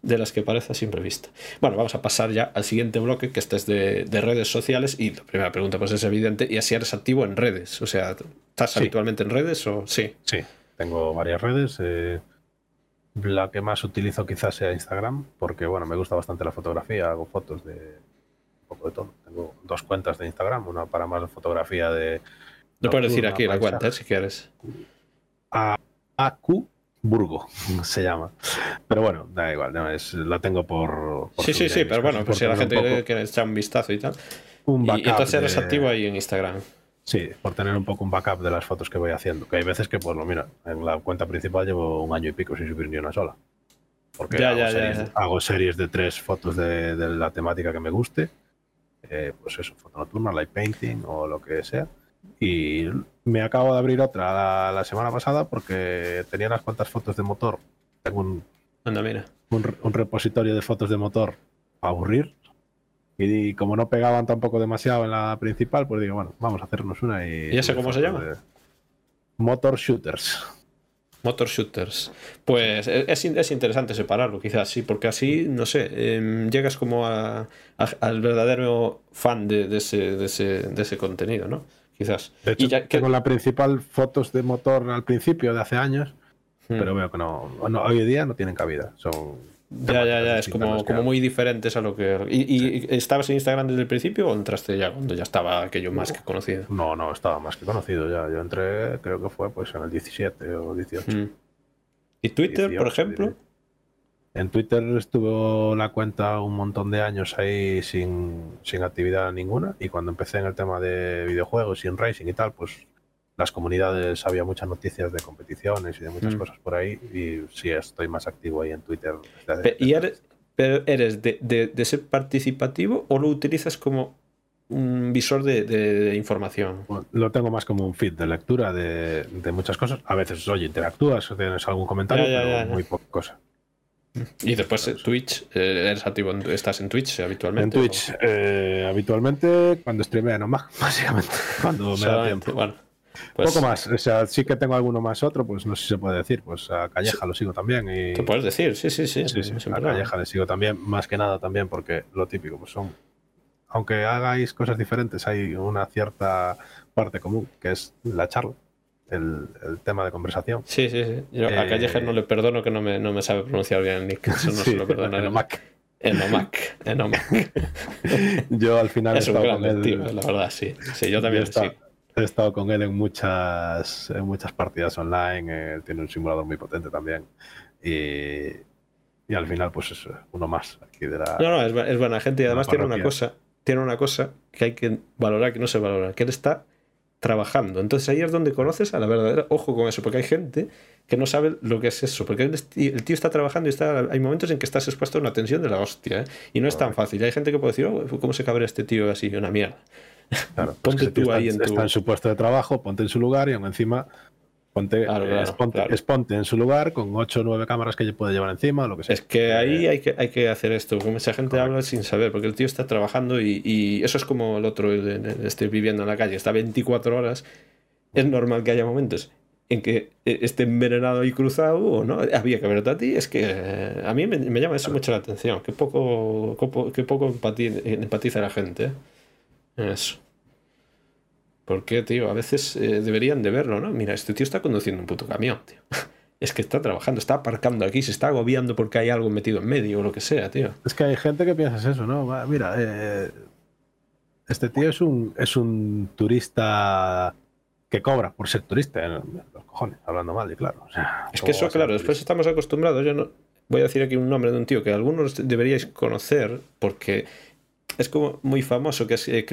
de las que parece a simple vista. Bueno, vamos a pasar ya al siguiente bloque, que este es de, redes sociales. Y la primera pregunta, pues es evidente, y así eres activo en redes. O sea, ¿estás habitualmente en redes o sí? Sí, tengo varias redes. Eh, la que más utilizo quizás sea Instagram, porque bueno, me gusta bastante la fotografía, hago fotos de poco de todo. Tengo dos cuentas de Instagram, una para más fotografía de... Lo puedes decir aquí la cuenta, si quieres. A AQ Burgo se llama. Pero bueno, da igual, es, la tengo por. sí, sí, sí, pero bueno, pues si la gente quiere echar un vistazo y tal. Un y, entonces eres activo ahí en Instagram. Sí, por tener un poco un backup de las fotos que voy haciendo. Que hay veces que, pues, lo mira, en la cuenta principal llevo un año y pico sin subir ni una sola. Porque hago, series, de tres fotos de, la temática que me guste. Eh, pues eso, foto nocturna, light painting o lo que sea. Y me acabo de abrir otra la, semana pasada porque tenía unas cuantas fotos de motor. Tengo un, un, repositorio de fotos de motor a aburrir. Y, como no pegaban tampoco demasiado en la principal, pues digo, bueno, vamos a hacernos una y. ¿Y ese cómo se llama? Motor Shooters. Motor Shooters. Pues es, es, interesante separarlo, quizás sí, porque así, no sé, em, llegas como a, al verdadero fan de, ese, de, ese, de ese contenido, ¿no? quizás. De hecho, y tengo la principal fotos de motor al principio de hace años, hmm. pero veo que no, hoy en día no tienen cabida. Son ya, ya, ya, es como, como muy diferentes a lo que... ¿Y, estabas en Instagram desde el principio o entraste ya cuando ya estaba aquello más que conocido? No, no, estaba más que conocido ya. Yo entré, creo que fue pues en el 17 o 18. Hmm. ¿Y Twitter, por ejemplo? En Twitter estuvo la cuenta un montón de años ahí sin, actividad ninguna y cuando empecé en el tema de videojuegos y en racing y tal, pues las comunidades había muchas noticias de competiciones y de muchas mm. cosas por ahí y sí estoy más activo ahí en Twitter. ¿Y eres, pero eres de, ser participativo o lo utilizas como un visor de, información? lo tengo más como un feed de lectura de, muchas cosas. A veces, oye, interactúas, tienes algún comentario, pero muy poca cosa. Y después eh, Twitch, eh, eres activo, estás en Twitch habitualmente. En Twitch, eh, habitualmente cuando streameo nomás, básicamente, cuando me da tiempo. Bueno, pues Poco más, o sea, sí que tengo alguno más otro, pues no sé si se puede decir, pues a Calleja lo sigo también. Y... Te puedes decir, sí, sí, sí. a Calleja le sigo también, más que nada también porque lo típico, pues son, aunque hagáis cosas diferentes, hay una cierta parte común, que es la charla el, tema de conversación. Sí, sí, sí. Yo a Callejer no le perdono que no me, no me sabe pronunciar bien el nick. Eso no se lo perdono. En Omac. En Omac. En Omac. yo al final he estado con él. la verdad, sí. Sí, yo también sí. He estado con él en muchas, en muchas partidas online. Él tiene un simulador muy potente también. Y, y al final, pues es uno más aquí de la. No, no, es, es buena gente y además tiene una cosa. Tiene una cosa que hay que valorar que no se valora, que él está trabajando. Entonces ahí es donde conoces a la verdadera. Ojo con eso, porque hay gente que no sabe lo que es eso. Porque el tío está trabajando y está, hay momentos en que estás expuesto a una tensión de la hostia. ¿eh? Y no es tan fácil. Hay gente que puede decir, oh, ¿cómo se cabe este tío así? Una mierda. Claro, ponte tú ahí en tu... Está en su puesto de trabajo, ponte en su lugar y aún encima Ponte, ponte en su lugar con 8 o 9 cámaras que puede llevar encima, lo que sea. Es que ahí hay que, hay que hacer esto. Como esa gente habla sin saber, porque el tío está trabajando y, eso es como el otro, estoy viviendo en la calle, está 24 horas. Es normal que haya momentos en que eh, esté envenenado y cruzado o no. Había que verte a ti. Es que eh, a mí me, llama eso mucho la atención. Que poco, que poco empatiza la gente. ¿eh? Eso. Porque, tío, a veces eh, deberían de verlo, ¿no? Mira, este tío está conduciendo un puto camión, tío. Es que está trabajando, está aparcando aquí, se está agobiando porque hay algo metido en medio o lo que sea, tío. Es que hay gente que piensa eso, ¿no? Mira, eh, este tío es un, es un turista que cobra por ser turista, ¿eh? los cojones, hablando mal y claro. es que eso, claro, después estamos acostumbrados. Yo no voy a decir aquí un nombre de un tío que algunos deberíais conocer porque es como muy famoso, que es eh,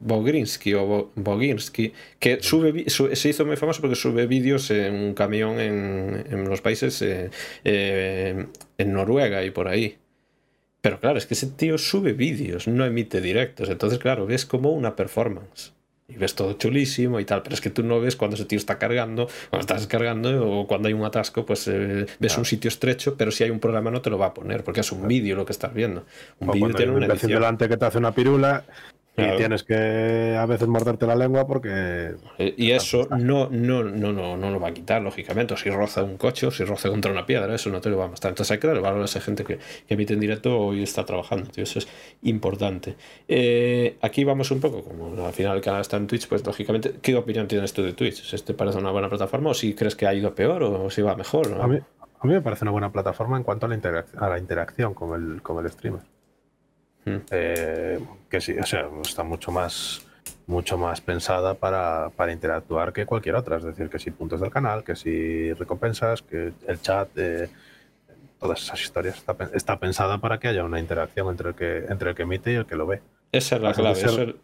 Boginsky o Boginsky, que sube, se hizo muy famoso porque sube vídeos en un camión en, los países, eh, eh, en Noruega y por ahí. Pero claro, es que ese tío sube vídeos, no emite directos. Entonces, claro, ves como una performance y ves todo chulísimo y tal, pero es que tú no ves cuando ese tío está cargando, cuando estás cargando o cuando hay un atasco, pues eh, ves un sitio estrecho, pero si hay un programa no te lo va a poner porque es un vídeo lo que estás viendo. Un vídeo tiene una edición. delante que te hace una pirula y tienes que a veces morderte la lengua porque. Eh, y eso no, no, no, no, no lo va a quitar, lógicamente. O si roza un coche o si roza contra una piedra, eso no te lo va a mostrar. Entonces hay que dar valor a esa gente que, emite en directo y está trabajando. Eso es importante. Eh, aquí vamos un poco, como al final el canal está en Twitch, pues lógicamente, ¿qué opinión tienes tú de Twitch? ¿Este parece una buena plataforma o si crees que ha ido peor o si va mejor? A, mí, a, mí, me parece una buena plataforma en cuanto a la, a la interacción con el, con el streamer. Eh, que sí, o sea, está mucho más mucho más pensada para, para, interactuar que cualquier otra. Es decir, que si puntos del canal, que si recompensas, que el chat, eh, todas esas historias está, está, pensada para que haya una interacción entre el que, entre el que emite y el que lo ve. Esa es la clave.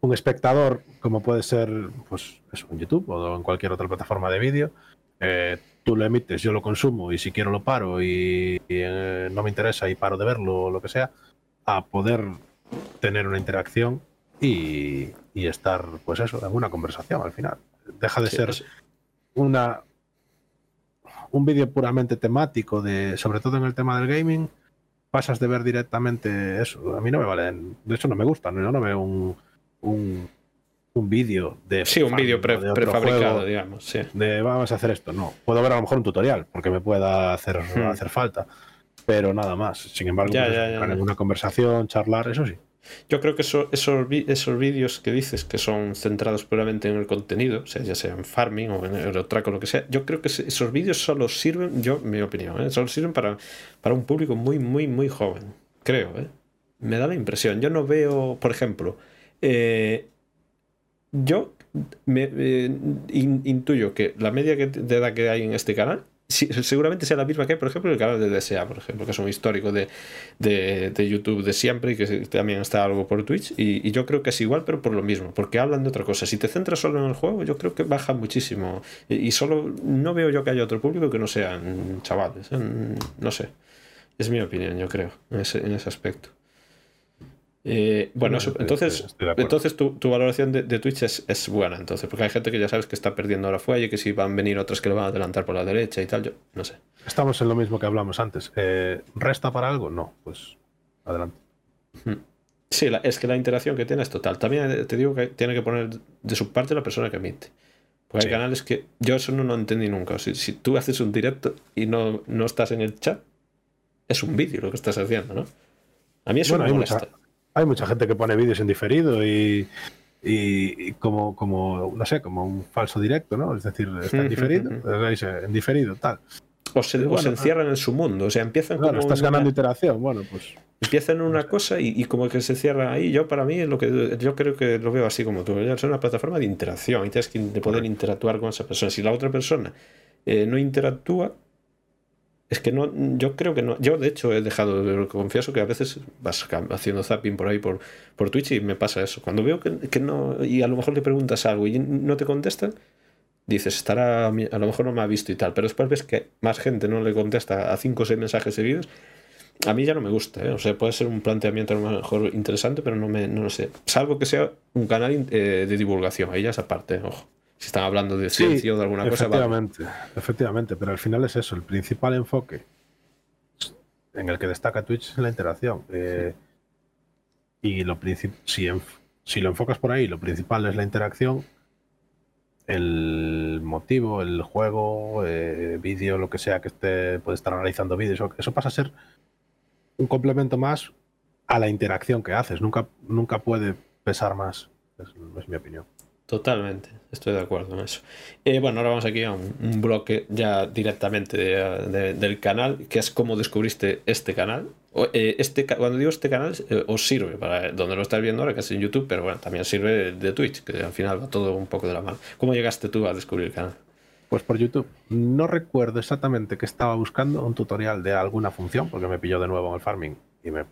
Un espectador, como puede ser pues, eso, en YouTube o en cualquier otra plataforma de vídeo, eh, tú lo emites, yo lo consumo y si quiero lo paro y, eh, no me interesa y paro de verlo o lo que sea, a poder tener una interacción y, estar, pues eso, en una conversación al final. Deja de ser una un vídeo puramente temático de, sobre todo en el tema del gaming, pasas de ver directamente eso. A mí no me valen, de hecho no me gusta, no, no veo un, un, un vídeo de... Sí, un vídeo prefabricado, digamos. Sí. De vamos a hacer esto. No, puedo ver a lo mejor un tutorial porque me pueda hacer, hmm. hacer falta, pero nada más. Sin embargo, pues, en una conversación, charlar, eso sí. Yo creo que esos, esos vídeos que dices que son centrados puramente en el contenido, o sea, ya sea en farming o en el o lo que sea, yo creo que esos vídeos solo sirven, yo, mi opinión, ¿eh? solo sirven para, para un público muy, muy, muy joven. Creo, ¿eh? Me da la impresión. Yo no veo, por ejemplo, eh, yo me, eh, intuyo que la media de edad que hay en este canal seguramente sea la misma que por ejemplo, el canal de DSA, por ejemplo, que es un histórico de, de, YouTube de siempre y que también está algo por Twitch. Y, yo creo que es igual, pero por lo mismo, porque hablan de otra cosa. Si te centras solo en el juego, yo creo que baja muchísimo. Y, solo no veo yo que haya otro público que no sean chavales. ¿eh? No sé. Es mi opinión, yo creo, en ese, en ese aspecto. Eh, bueno, entonces, entonces tu, valoración de, Twitch es, buena, entonces, porque hay gente que ya sabes que está perdiendo ahora fuelle, que si van a venir otros que lo van a adelantar por la derecha y tal, yo no sé. Estamos en lo mismo que hablamos antes. Eh, ¿Resta para algo? No, pues adelante. Sí, es que la interacción que tiene es total. También te digo que tiene que poner de su parte la persona que emite. Porque hay canales que yo eso no lo entendí nunca. Si, si tú haces un directo y no, no estás en el chat, es un vídeo lo que estás haciendo, ¿no? A mí eso me molesta hay mucha gente que pone vídeos en diferido y, y, como, como, no sé, como un falso directo, ¿no? Es decir, está en diferido, en diferido, tal. O se, encierran en su mundo, o sea, empiezan claro, estás ganando iteración, bueno, pues... Empiezan una cosa y, como que se cierran ahí. Yo, para mí, lo que yo creo que lo veo así como tú. Es una plataforma de interacción y tienes que poder interactuar con esa persona. Si la otra persona eh, no interactúa, es que no, yo creo que no. Yo, de hecho, he dejado, confieso que a veces vas haciendo zapping por ahí por, por Twitch y me pasa eso. Cuando veo que, no, y a lo mejor le preguntas algo y no te contestan, dices, estará, a lo mejor no me ha visto y tal. Pero después ves que más gente no le contesta a cinco o seis mensajes seguidos. A mí ya no me gusta, ¿eh? o sea, puede ser un planteamiento a lo mejor interesante, pero no, me, no lo sé. Salvo que sea un canal eh, de divulgación, ahí ya esa parte, ojo si están hablando de ciencia o de alguna cosa. Efectivamente, efectivamente, pero al final es eso, el principal enfoque en el que destaca Twitch es la interacción. Eh, y lo si, si lo enfocas por ahí, lo principal es la interacción, el motivo, el juego, eh, vídeo, lo que sea que esté, puede estar analizando vídeos, eso pasa a ser un complemento más a la interacción que haces. Nunca, nunca puede pesar más. es mi opinión. Totalmente, estoy de acuerdo en eso. Eh, bueno, ahora vamos aquí a un, bloque ya directamente del canal, que es cómo descubriste este canal. Eh, este, cuando digo este canal, eh, os sirve para donde lo estás viendo ahora, que es en YouTube, pero bueno, también sirve de, Twitch, que al final va todo un poco de la mano. ¿Cómo llegaste tú a descubrir el canal? Pues por YouTube. No recuerdo exactamente que estaba buscando un tutorial de alguna función, porque me pilló de nuevo en el farming y me,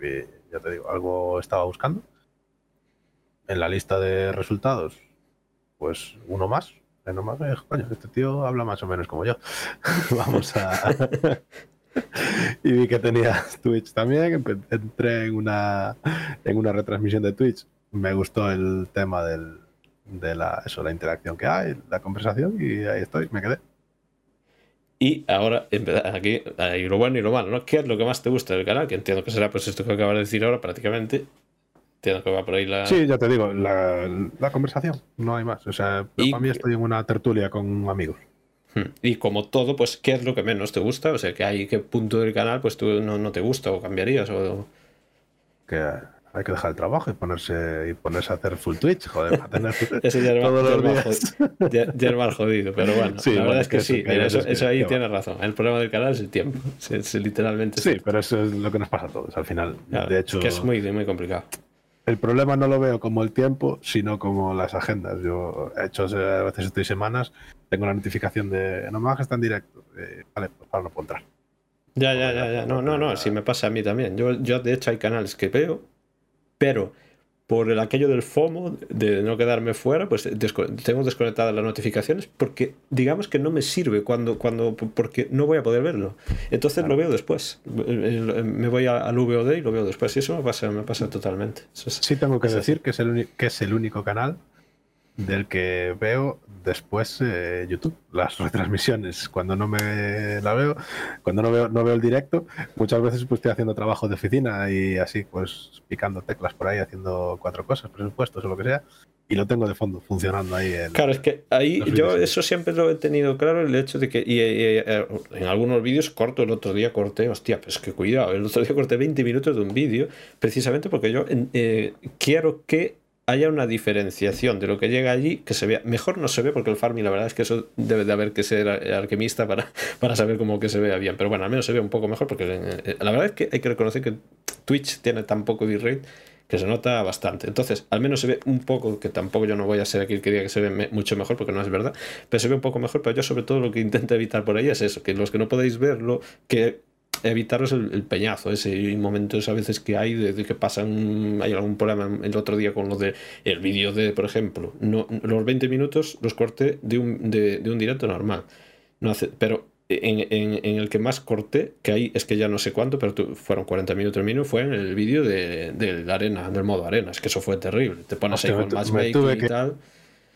ya te digo, algo estaba buscando. En la lista de resultados pues uno más. más eh, coño, este tío habla más o menos como yo. Vamos a. y vi que tenía Twitch también. Entré en una, en una retransmisión de Twitch. Me gustó el tema del, de la, eso, la interacción que hay, la conversación, y ahí estoy, me quedé. Y ahora, aquí hay lo bueno y lo malo, ¿no? ¿Qué es lo que más te gusta del canal? Que entiendo que será pues esto que acabas de decir ahora prácticamente. Entiendo que va por ahí la. Sí, ya te digo, la, conversación, no hay más. O sea, para mí estoy en una tertulia con amigos. Hmm. Y como todo, pues, ¿qué es lo que menos te gusta? O sea, que hay qué punto del canal, pues tú no, te gusta o cambiarías o. Que hay que dejar el trabajo y ponerse y ponerse a hacer full Twitch, joder, a tener Ese ya es más jodido, pero bueno, la verdad es que sí, eso, ahí tienes razón. El problema del canal es el tiempo, es, literalmente. Sí, pero eso es lo que nos pasa a todos al final. de hecho, que es muy, muy complicado. El problema no lo veo como el tiempo, sino como las agendas. Yo he hecho a veces estoy semanas, tengo la notificación de no me bajes tan directo. Eh, vale, pues ahora no puedo entrar. Ya, ya, ya, ya. No, no, no, si me pasa a mí también. Yo, yo de hecho hay canales que veo, pero por el aquello del FOMO, de no quedarme fuera, pues tengo desconectadas las notificaciones porque digamos que no me sirve cuando, cuando porque no voy a poder verlo. Entonces lo veo después. Me voy al VOD y lo veo después. Y eso me pasa, me pasa totalmente. sí tengo que decir que es, el que es el único canal del que veo después eh, YouTube, las retransmisiones. Cuando no me la veo, cuando no veo, no veo el directo, muchas veces pues, estoy haciendo trabajo de oficina y así, pues picando teclas por ahí, haciendo cuatro cosas, presupuestos o lo que sea, y lo tengo de fondo funcionando ahí. claro, es que ahí yo eso siempre lo he tenido claro, el hecho de que y, eh, en algunos vídeos corto, el otro día corté, hostia, pues que cuidado, el otro día corté 20 minutos de un vídeo, precisamente porque yo eh, quiero que haya una diferenciación de lo que llega allí, que se vea. Mejor no se ve porque el farming, la verdad es que eso debe de haber que ser alquimista para, para saber cómo que se vea bien. Pero bueno, al menos se ve un poco mejor porque eh, la verdad es que hay que reconocer que Twitch tiene tan poco bitrate que se nota bastante. Entonces, al menos se ve un poco, que tampoco yo no voy a ser aquí el que diga que se ve mucho mejor porque no es verdad, pero se ve un poco mejor, pero yo sobre todo lo que intento evitar por ahí es eso, que los que no podéis verlo, que evitaros el, peñazo, ese. Momentos a veces que hay de, que pasan, hay algún problema el otro día con lo de el vídeo de, por ejemplo, no, los 20 minutos los corté de un, de, un directo normal, no hace, pero en, en, el que más corté, que ahí es que ya no sé cuánto, pero fueron 40 minutos mínimo, fue en el vídeo de, de, la arena, del modo arena, es que eso fue terrible, te pones ahí con matchmaking y tal.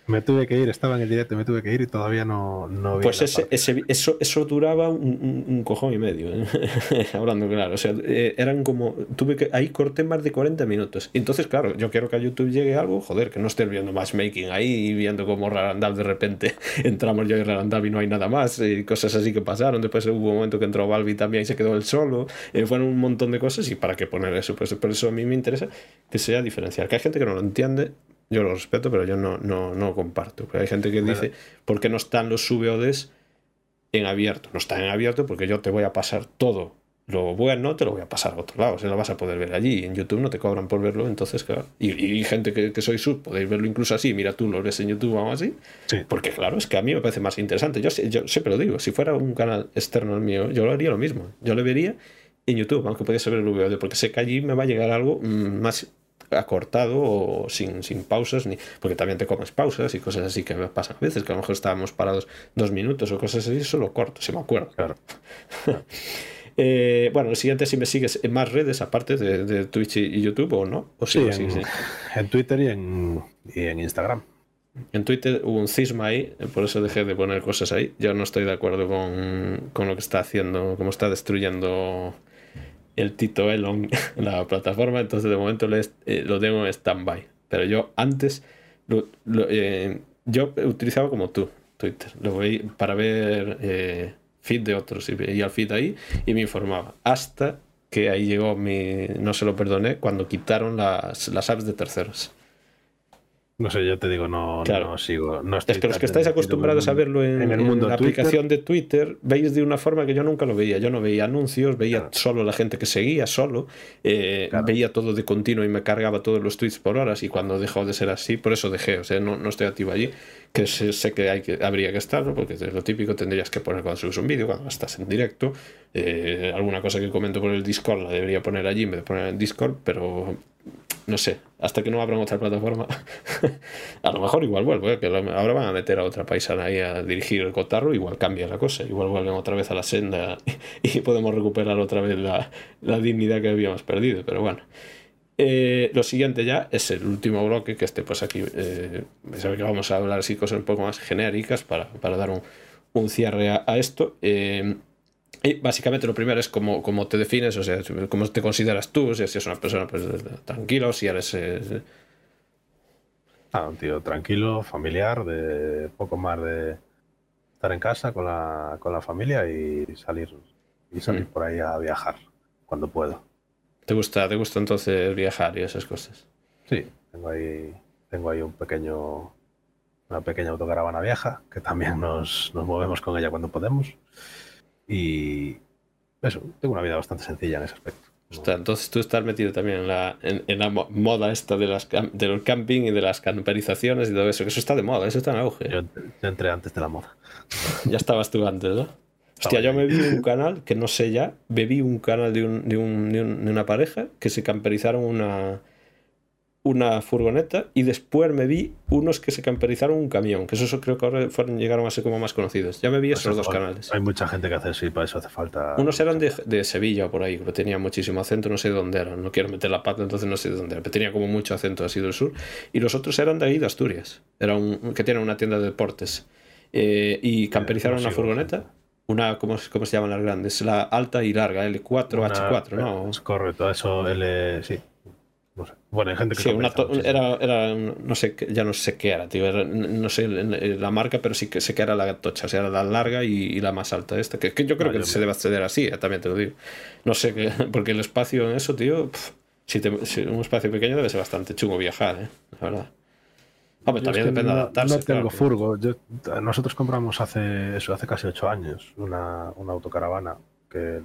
Me tuve que ir, estaba en el directo, me tuve que ir y todavía no, no vi Pues ese, ese, eso, eso duraba un, un, cojón y medio, ¿eh? hablando claro. O sea, eh, eran como. Tuve que. Ahí corté más de 40 minutos. Entonces, claro, yo quiero que a YouTube llegue algo, joder, que no estés viendo matchmaking ahí y viendo cómo Rarandab de repente entramos yo y Rarandab y no hay nada más, y cosas así que pasaron. Después hubo un momento que entró Balbi también y se quedó él solo. Eh, fueron un montón de cosas y para qué poner eso. Pues por eso a mí me interesa que sea diferencial. Que hay gente que no lo entiende yo lo respeto, pero yo no, no, no comparto. hay gente que dice, ¿por qué no están los VODs en abierto? No están en abierto porque yo te voy a pasar todo. Lo bueno te lo voy a pasar a otro lado, se lo vas a poder ver allí. En YouTube no te cobran por verlo, entonces, claro. Y, gente que, que, soy sub, podéis verlo incluso así. Mira, tú lo ves en YouTube o algo así. Porque, claro, es que a mí me parece más interesante. Yo, yo siempre lo digo, si fuera un canal externo al mío, yo lo haría lo mismo. Yo lo vería en YouTube, aunque pudiese ver el VOD, porque sé que allí me va a llegar algo mm, más acortado o sin, sin pausas, ni, porque también te comes pausas y cosas así que me pasan a veces, que a lo mejor estábamos parados dos minutos o cosas así, solo corto, si me acuerdo. Claro. eh, bueno, lo siguiente, si me sigues en más redes aparte de, de Twitch y YouTube o no. O sí, en, en, Twitter y en, y en Instagram. En Twitter hubo un cisma ahí, por eso dejé de poner cosas ahí. Yo no estoy de acuerdo con, con lo que está haciendo, cómo está destruyendo el Tito Elon la plataforma, entonces de momento eh, lo tengo en stand-by. Pero yo antes, lo, eh, yo utilizaba como tú Twitter, lo voy para ver eh, feed de otros y veía el feed ahí y me informaba. Hasta que ahí llegó mi, no se lo perdoné, cuando quitaron las, las apps de terceros. No sé, yo te digo, no, no sigo. No es que los que estáis acostumbrados a verlo en, el mundo la aplicación de Twitter, veis de una forma que yo nunca lo veía. Yo no veía anuncios, veía solo la gente que seguía, solo. Eh, veía todo de continuo y me cargaba todos los tweets por horas. Y cuando dejó de ser así, por eso dejé. O sea, no, no estoy activo allí. Que sé, que, hay que habría que estar, porque es lo típico, tendrías que poner cuando subes un vídeo, cuando estás en directo. Eh, alguna cosa que comento por el Discord la debería poner allí en vez de poner en Discord, pero no sé, hasta que no abran otra plataforma. a lo mejor igual vuelvo, ¿eh? que ahora van a meter a otra paisana ahí a dirigir el cotarro, igual cambia la cosa, igual vuelven otra vez a la senda y podemos recuperar otra vez la, dignidad que habíamos perdido, pero bueno. Eh, lo siguiente ya es el último bloque, que este pues aquí, eh, que vamos a hablar así cosas un poco más genéricas para, dar un, cierre a, a esto. Eh, y básicamente lo primero es cómo, cómo, te defines, o sea, cómo te consideras tú, si eres una persona pues, tranquila si eres... Eh, ah, un tío tranquilo, familiar, de poco más de estar en casa con la, con la familia y salir, y salir mm. por ahí a viajar cuando puedo. ¿Te gusta, ¿Te gusta entonces viajar y esas cosas? Sí, tengo ahí, tengo ahí un pequeño, una pequeña autocaravana vieja que también nos, nos movemos con ella cuando podemos. Y eso, tengo una vida bastante sencilla en ese aspecto. entonces tú estás metido también en la, en, la moda esta de las, del camping y de las camperizaciones y todo eso, que eso está de moda, eso está en auge. Yo, entré antes de la moda. ya estabas tú antes, ¿no? Hostia, yo me vi un canal, que no sé ya, vi un canal de, un, de, un, de, una pareja que se camperizaron una, una furgoneta y después me vi unos que se camperizaron un camión, que eso creo que ahora fueron, llegaron a ser como más conocidos. Ya me vi esos dos canales. Hay mucha gente que hace eso y para eso hace falta. Unos eran de, de Sevilla por ahí, pero tenía muchísimo acento, no sé de dónde eran. No quiero meter la pata, entonces no sé de dónde eran, pero tenía como mucho acento así del sur. Y los otros eran de ahí, de Asturias. Era un, que tienen una tienda de deportes. Eh, y camperizaron una furgoneta. Una, ¿cómo, ¿cómo, se llaman las grandes? La alta y larga, L4H4, ¿no? Es correcto, eso L, sí, bueno, hay gente que sí, era, era, no sé, ya no sé qué era, tío, no sé la marca, pero sí que sé que era la tocha, o sea, era la larga y, la más alta esta, que, yo creo que se debe acceder así, eh, también te lo digo. No sé, qué, porque el espacio en eso, tío, si, un espacio pequeño debe ser bastante chungo viajar, ¿eh? la verdad. Hombre, también depende de adaptarse. No tengo furgo. nosotros compramos hace eso, hace casi 8 años una, una autocaravana que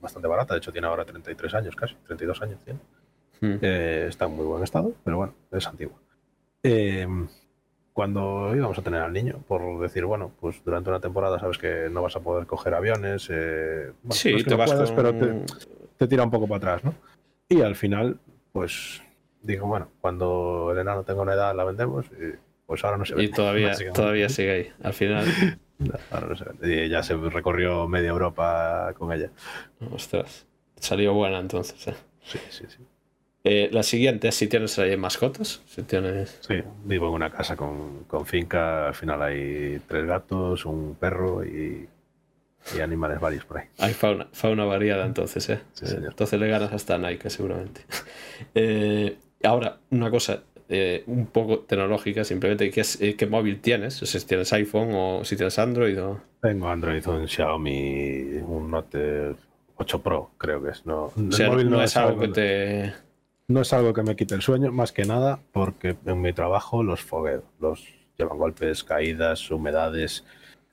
bastante barata, de hecho tiene ahora 33 años casi, 32 años tiene. Mm. Eh, está en muy buen estado, pero bueno, es antiguo. Eh, cuando íbamos a tener al niño, por decir, bueno, pues durante una temporada sabes que no vas a poder coger aviones. Eh, sí, te vas pero te, tira un poco para atrás, ¿no? Y al final, pues digo, bueno, cuando el enano tenga una edad la vendemos y pues ahora no se ve. Y todavía, todavía sigue ahí, al final. ahora no se ve. Y ya se recorrió media Europa con ella. Ostras, salió buena entonces. ¿eh? Sí, sí, sí. Eh, la siguiente es si tienes ahí mascotas. Si tienes... Sí, vivo en una casa con, con, finca. Al final hay tres gatos, un perro y, y animales varios por ahí. Hay fauna, fauna variada entonces, ¿eh? entonces le ganas hasta Nike seguramente. Eh, ahora, una cosa eh, un poco tecnológica, simplemente, ¿qué, es, ¿qué móvil tienes? O sea, si tienes iPhone o si tienes Android o... Tengo Android, un Xiaomi, un Note 8 Pro, creo que es. No, no, es algo que te no es algo que me quite el sueño, más que nada porque en mi trabajo los fogueo. Los llevan golpes, caídas, humedades.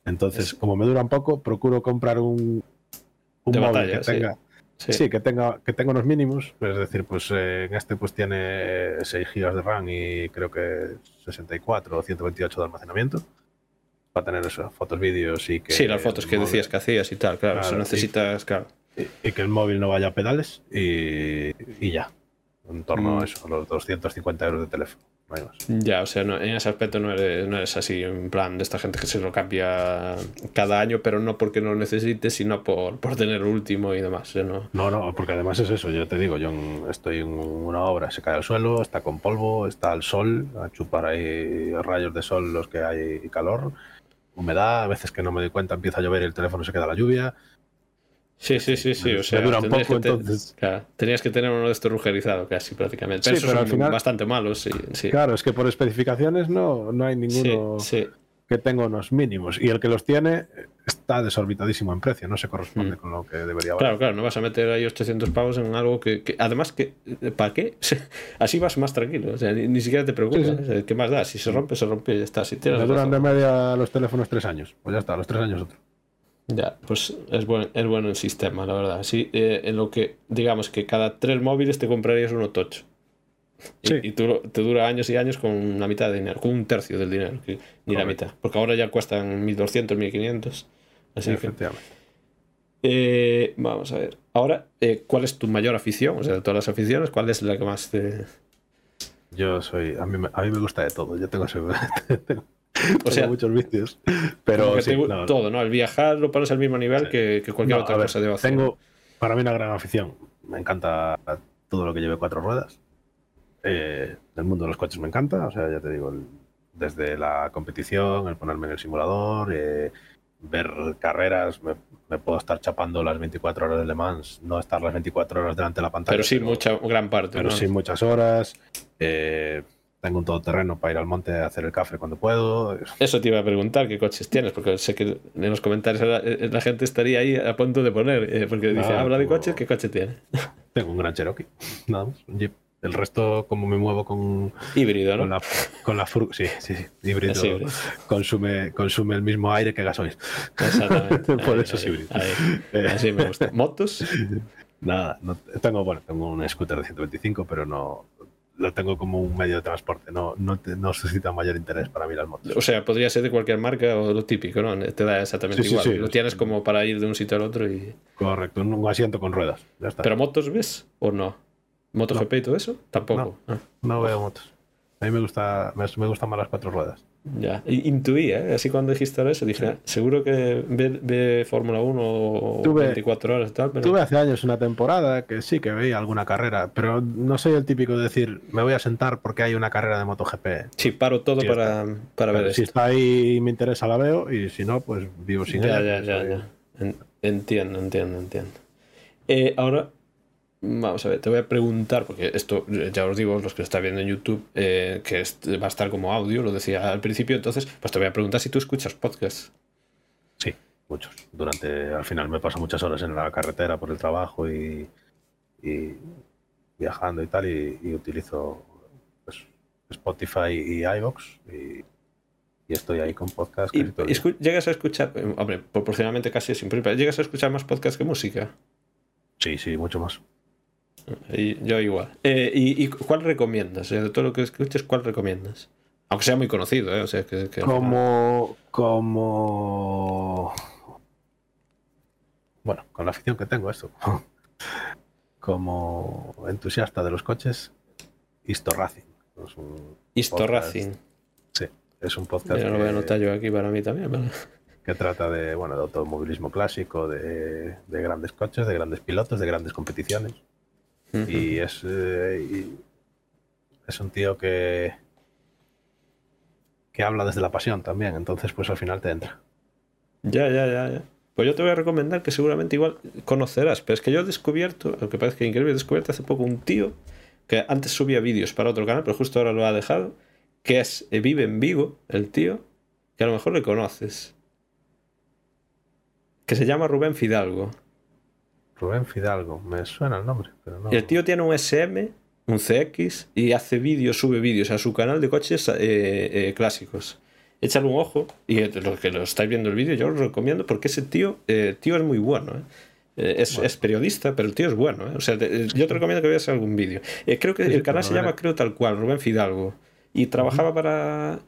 Entonces, como me dura un poco, procuro comprar un, un móvil que tenga. Sí. que tenga que tenga unos mínimos, es decir, pues eh, en este pues tiene 6 GB de RAM y creo que 64 o 128 de almacenamiento para tener eso, fotos, vídeos y que Sí, las fotos que decías que hacías y tal, claro, eso necesitas, claro. Y, que el móvil no vaya a pedales y, y ya en torno a mm. eso, los 250 euros de teléfono. Ya, o sea, en ese aspecto no eres, no así, en plan de esta gente que se lo cambia cada año, pero no porque no lo necesite, sino por, por tener el último y demás. ¿no? no, no, porque además es eso, yo te digo, yo estoy en una obra, se cae al suelo, está con polvo, está al sol, a chupar ahí rayos de sol los que hay calor, humedad, a veces que no me doy cuenta empieza a llover y el teléfono se queda a la lluvia. Sí, sí, sí, sí. O sea, dura un poco, entonces. tenías que tener uno de estos rugerizado casi prácticamente. Pero, sí, pero al final, bastante malos, sí, sí, Claro, es que por especificaciones no, no hay ninguno que tenga unos mínimos. Y el que los tiene está desorbitadísimo en precio, no se corresponde mm. con lo que debería valer. Claro, claro, no vas a meter ahí 800 pavos en algo que, además, que ¿para qué? Así vas más tranquilo, o sea, ni, siquiera te preocupas. ¿Qué más da? Si se rompe, se rompe y ya está. Si tienes duran de media los teléfonos tres años, pues ya está, los tres años otro. Ya, pues es, buen, es bueno el sistema, la verdad. Sí, eh, en lo que, digamos que cada tres móviles te comprarías uno tocho. Y, tú, te dura años y años con la mitad de dinero, con un tercio del dinero, ni la mitad. Porque ahora ya cuestan 1200, 1500. Así que. Eh, vamos a ver. Ahora, eh, ¿cuál es tu mayor afición? O sea, de todas las aficiones, ¿cuál es la que más te.? Yo soy. A mí, a mí me gusta de todo. Yo tengo, o sea, muchos vicios. Pero todo, ¿no? El viajar lo pones al mismo nivel que, cualquier otra cosa de. Tengo para mí una gran afición. Me encanta todo lo que lleve cuatro ruedas. Eh, el mundo de los coches me encanta. O sea, ya te digo, desde la competición, el ponerme en el simulador, eh, ver carreras, me, puedo estar chapando las 24 horas de Le Mans, no estar las 24 horas delante de la pantalla. Pero sí, mucha, gran parte. Pero sí, muchas horas. Eh, tengo un todoterreno para ir al monte a hacer el café cuando puedo. Eso te iba a preguntar qué coches tienes, porque sé que en los comentarios la, gente estaría ahí a punto de poner, eh, porque dice, habla de coches, ¿qué coche tiene? Tengo un gran Cherokee, nada más, un Jeep. El resto, como me muevo con. Híbrido, ¿no? Con la, con la sí, sí, sí. Híbrido, Consume, consume el mismo aire que gasoil. Exactamente. Por eso es híbrido. Eh, así me gusta. ¿Motos? Nada, no, tengo, bueno, tengo un scooter de 125, pero no lo tengo como un medio de transporte. No, no, no suscita mayor interés para mí las motos. O sea, podría ser de cualquier marca o lo típico, ¿no? Te da exactamente igual. lo tienes como para ir de un sitio al otro y. Correcto, un, asiento con ruedas. Ya está. ¿Pero motos ves o no? ¿MotoGP y todo eso? Tampoco. No, no veo motos. A mí me, gusta, me, me gustan más las cuatro ruedas. Ya, intuía, ¿eh? así cuando dijiste eso, dije, seguro que ve, Fórmula 1 o 24 horas y tal. Pero... Tuve hace años una temporada que sí que veía alguna carrera, pero no soy el típico de decir, me voy a sentar porque hay una carrera de MotoGP. Sí, paro todo para, para ver Si está ahí y me interesa, la veo, y si no, pues vivo sin ella. Ya, ya, ya. Entiendo, entiendo, entiendo. Eh, ahora, Vamos a ver, te voy a preguntar, porque esto ya os digo, los que está viendo en YouTube, eh, que va a estar como audio, lo decía al principio, entonces, pues te voy a preguntar si tú escuchas podcasts. Sí, muchos. Durante, al final me paso muchas horas en la carretera por el trabajo y, viajando y tal, y, utilizo pues, Spotify y iVoox y, estoy ahí con podcasts. ¿Y llegas a escuchar, hombre, proporcionalmente casi siempre, ¿llegas a escuchar más podcasts que música? Sí, sí, mucho más yo igual. Eh, ¿y, cuál recomiendas? De todo lo que escuches, ¿cuál recomiendas? Aunque sea muy conocido, ¿eh? O sea, que, Como. Como. Bueno, con la afición que tengo, esto. como entusiasta de los coches, Histo Racing. Racing. Sí, es un podcast. Ya lo voy a anotar yo aquí para mí también. Que trata de, bueno, de automovilismo clásico, de, de grandes coches, de grandes pilotos, de grandes competiciones. Y es, eh, es un tío que, que habla desde la pasión también, entonces pues al final te entra. Ya, ya, ya, ya. Pues yo te voy a recomendar que seguramente igual conocerás, pero es que yo he descubierto, lo que parece que increíble, he descubierto hace poco un tío que antes subía vídeos para otro canal, pero justo ahora lo ha dejado, que es, eh, vive en Vigo, el tío, que a lo mejor le conoces, que se llama Rubén Fidalgo. Rubén Fidalgo, me suena el nombre, pero no. El tío tiene un SM, un CX y hace vídeos, sube vídeos a su canal de coches eh, eh, clásicos. Échale un ojo y los que lo estáis viendo el vídeo yo os recomiendo porque ese tío, eh, tío es muy bueno. Es, es, periodista, pero el tío es bueno. O sea, yo te recomiendo que veas algún vídeo. creo que el canal se llama, creo tal cual, Rubén Fidalgo. Y trabajaba para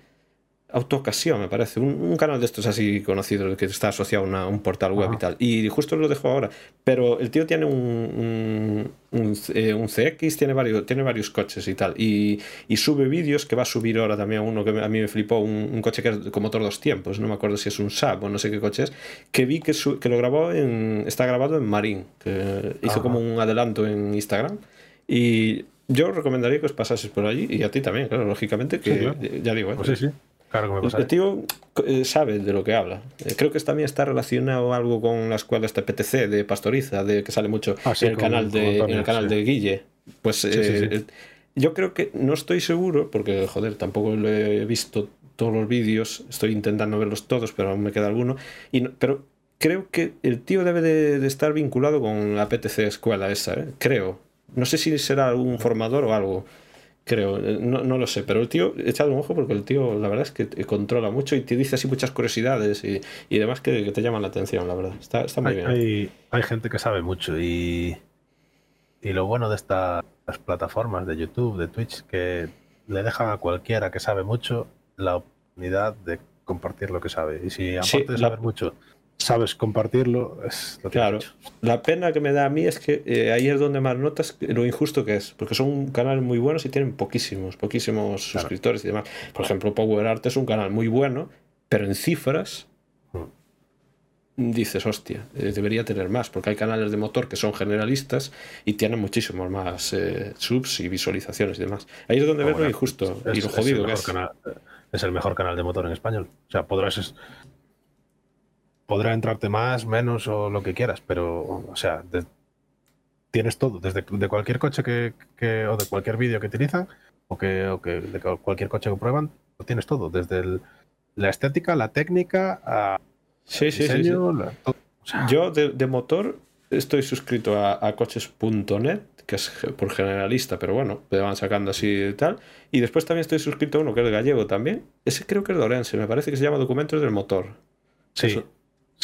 Autocasión, me parece, un, canal de estos así conocidos que está asociado a un portal web y tal. Y justo lo dejo ahora. Pero el tío tiene un, un, CX, eh, tiene varios, tiene varios coches y tal. Y, sube vídeos que va a subir ahora también uno que a mí me flipó, un, coche que es con motor dos tiempos, no me acuerdo si es un Saab o no sé qué coche es, que vi que, que lo grabó en, está grabado en Marín, que hizo como un adelanto en Instagram. Y yo recomendaría que os pasases por allí y a ti también, claro, lógicamente, que ya digo, ¿eh? Pues sí, sí. Claro El tío eh, sabe de lo que habla. Eh, creo que también está relacionado algo con la escuela este PTC de Pastoriza, de que sale mucho ah, en, el canal de, el canal de Guille. Pues eh, yo creo que no estoy seguro, porque joder, tampoco lo he visto todos los vídeos, estoy intentando verlos todos, pero aún me queda alguno. Y pero creo que el tío debe de, estar vinculado con la PTC escuela esa, creo. No sé si será algún formador o algo creo, eh, no, no, lo sé, pero el tío, echado un ojo porque el tío, la verdad es que controla mucho y te dice así muchas curiosidades y, y demás que, te llaman la atención, la verdad. Está, está muy bien. Hay, hay, gente que sabe mucho y, y lo bueno de estas plataformas de YouTube, de Twitch, que le dejan a cualquiera que sabe mucho la oportunidad de compartir lo que sabe. Y si aparte de saber mucho sabes compartirlo, es lo que Claro. La pena que me da a mí es que eh, ahí es donde más notas lo injusto que es, porque son canales muy buenos y tienen poquísimos, poquísimos suscriptores y demás. Por ejemplo, Power Art es un canal muy bueno, pero en cifras hmm. dices, hostia, eh, debería tener más, porque hay canales de motor que son generalistas y tienen muchísimos más eh, subs y visualizaciones y demás. Ahí es donde ves lo injusto y lo jodido que es. es el mejor canal de motor en español. O sea, podrás podrá entrarte más, menos o lo que quieras, pero, o sea, tienes todo, desde de cualquier coche que, o de cualquier vídeo que utilizan, o que, o que de cualquier coche que prueban, lo tienes todo, desde la estética, la técnica, a sí, sí, diseño, sí, Yo de, motor estoy suscrito a, coches.net, que es por generalista, pero bueno, me van sacando así y tal. Y después también estoy suscrito a uno que es gallego también. Ese creo que es de Orense, me parece que se llama Documentos del Motor. Sí.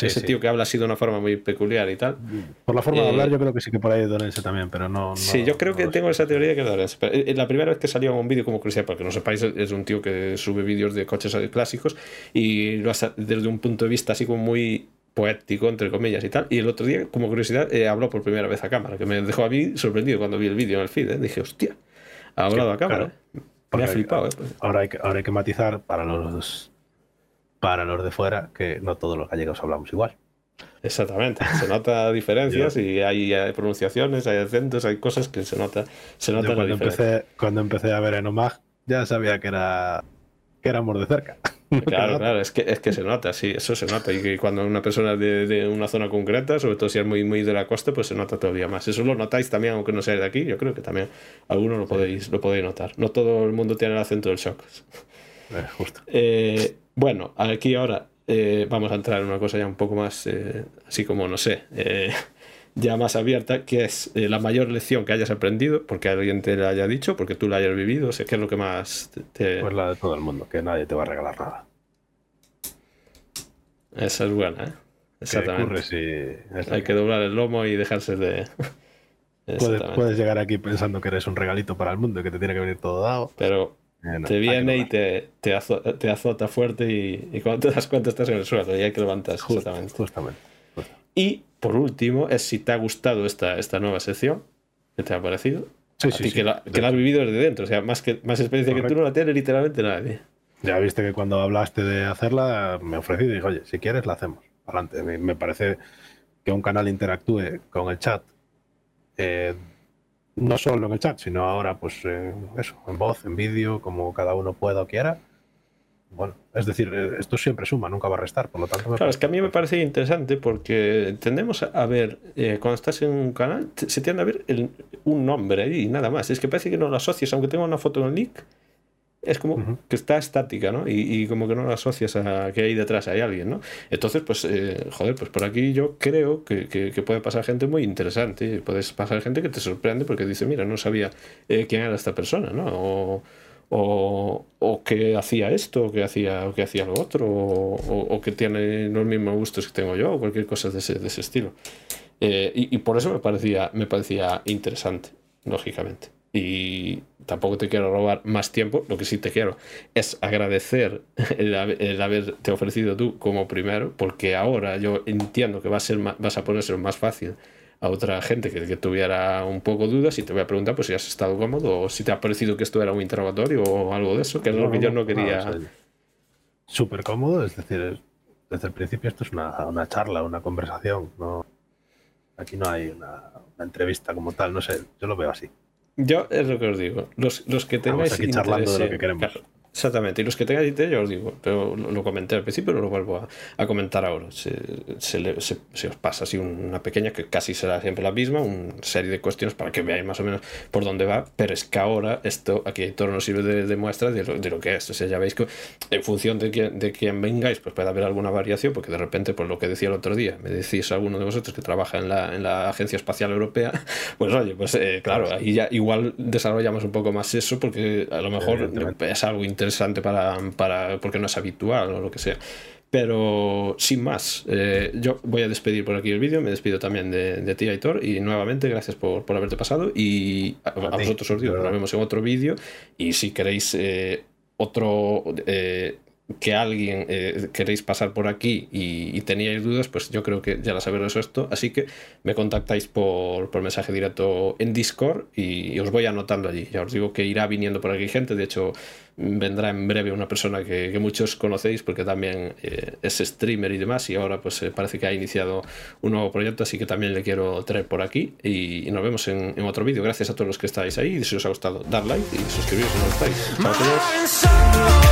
Ese tío que habla así de una forma muy peculiar y tal. Por la forma de hablar, eh, yo creo que sí que por ahí es Dorense también, pero no. sí, yo creo que tengo esa teoría que es Dorense. Eh, la primera vez que salió un vídeo, como curiosidad, porque no sepáis, es un tío que sube vídeos de coches clásicos y lo hace desde un punto de vista así como muy poético, entre comillas y tal. Y el otro día, como curiosidad, eh, habló por primera vez a cámara, que me dejó a mí sorprendido cuando vi el vídeo en el feed. Dije, hostia, ha hablado a cámara. me ha flipado. Ahora, hay que, ahora hay que matizar para los, para los de fuera que no todos los gallegos hablamos igual. Exactamente, se nota diferencias y hay, pronunciaciones, hay acentos, hay cosas que se nota, se nota cuando empecé, cuando empecé a ver en Omag ya sabía que era que éramos de cerca. Claro, claro, es que, es que se nota, sí, eso se nota. Y que cuando una persona de, de, una zona concreta, sobre todo si es muy, muy de la costa, pues se nota todavía más. Eso lo notáis también, aunque no sea de aquí, yo creo que también algunos lo podéis, lo podéis notar. No todo el mundo tiene el acento del shock. Eh, justo. Eh, bueno, aquí ahora eh, vamos a entrar en una cosa ya un poco más, eh, así como, no sé, eh, ya más abierta, que es la mayor lección que hayas aprendido, porque alguien te la haya dicho, porque tú la hayas vivido, o sea, ¿qué es lo que más te... Pues la de todo el mundo, que nadie te va a regalar nada. Esa es buena, ¿eh? Exactamente. Hay que doblar el lomo y dejarse de... puedes, puedes llegar aquí pensando que eres un regalito para el mundo y que te tiene que venir todo dado. Pero te viene y te, te, azota, fuerte y, cuando te das cuenta estás en el suelo y hay que levantar justamente. Y por último, es si te ha gustado esta, esta nueva sección, ¿qué te ha parecido? Sí, sí, Que, la, has vivido desde dentro, o sea, más, que, más experiencia que tú no la tienes literalmente nadie. Ya viste que cuando hablaste de hacerla, me ofrecí y dije, oye, si quieres la hacemos. Adelante. Me, parece que un canal interactúe con el chat eh, no solo en el chat, sino ahora, pues eh, eso, en voz, en vídeo, como cada uno pueda o quiera. Bueno, es decir, eh, esto siempre suma, nunca va a restar, por lo tanto. claro, es que a mí me parece interesante porque tendemos a ver, eh, cuando estás en un canal, se tiende a ver un nombre ahí y nada más. Es que parece que no lo asocias, aunque tenga una foto en el link, es como que está estática, ¿no? Y, como que no lo asocias a que ahí detrás hay alguien, ¿no? Entonces, pues, eh, joder, pues por aquí yo creo que, que, puede pasar gente muy interesante. Puedes pasar gente que te sorprende porque dice, mira, no sabía eh, quién era esta persona, ¿no? O, o, o que hacía esto, o que hacía, o que hacía lo otro, o, o, que tiene los mismos gustos que tengo yo, o cualquier cosa de ese, de ese estilo. Eh, y, y por eso me parecía, me parecía interesante, lógicamente y tampoco te quiero robar más tiempo, lo que sí te quiero es agradecer el, haberte ofrecido tú como primero, porque ahora yo entiendo que va a ser vas a ponerse más fácil a otra gente que, que, tuviera un poco dudas y te voy a preguntar pues si has estado cómodo o si te ha parecido que esto era un interrogatorio o algo de eso, que es lo que yo no quería. Súper cómodo, es decir, desde el principio esto es una, una charla, una conversación, no aquí no hay una, una entrevista como tal, no sé, yo lo veo así. Yo es lo que os digo. Los, los que tengáis. aquí charlando de lo que queremos. Exactamente, y los que tengáis idea, yo os digo, pero lo, comenté al principio, pero lo vuelvo a, comentar ahora. Se, se, os pasa así una pequeña, que casi será siempre la misma, una serie de cuestiones para que veáis más o menos por dónde va, pero es que ahora esto, aquí todo nos sirve de, muestra de lo, de lo, que es. O sea, ya veis que en función de quién, de quién vengáis, pues puede haber alguna variación, porque de repente, por lo que decía el otro día, me decís a alguno de vosotros que trabaja en la, en la Agencia Espacial Europea, pues oye, pues eh, claro, ahí ya igual desarrollamos un poco más eso, porque a lo mejor es algo interesante interesante para, para, porque no es habitual o lo que sea. Pero sin más, eh, yo voy a despedir por aquí el vídeo, me despido también de, de ti, Aitor, y nuevamente gracias por, por haberte pasado. Y a, vosotros os digo, nos vemos en otro vídeo. Y si queréis eh, otro... Eh, que alguien eh, queréis pasar por aquí y, teníais dudas, pues yo creo que ya las habéis resuelto. Así que me contactáis por, por mensaje directo en Discord y, os voy anotando allí. Ya os digo que irá viniendo por aquí gente. De hecho, vendrá en breve una persona que, muchos conocéis porque también eh, es streamer y demás. Y ahora pues eh, parece que ha iniciado un nuevo proyecto, así que también le quiero traer por aquí. Y, nos vemos en, otro vídeo. Gracias a todos los que estáis ahí. Y si os ha gustado, dar like y suscribiros si no estáis.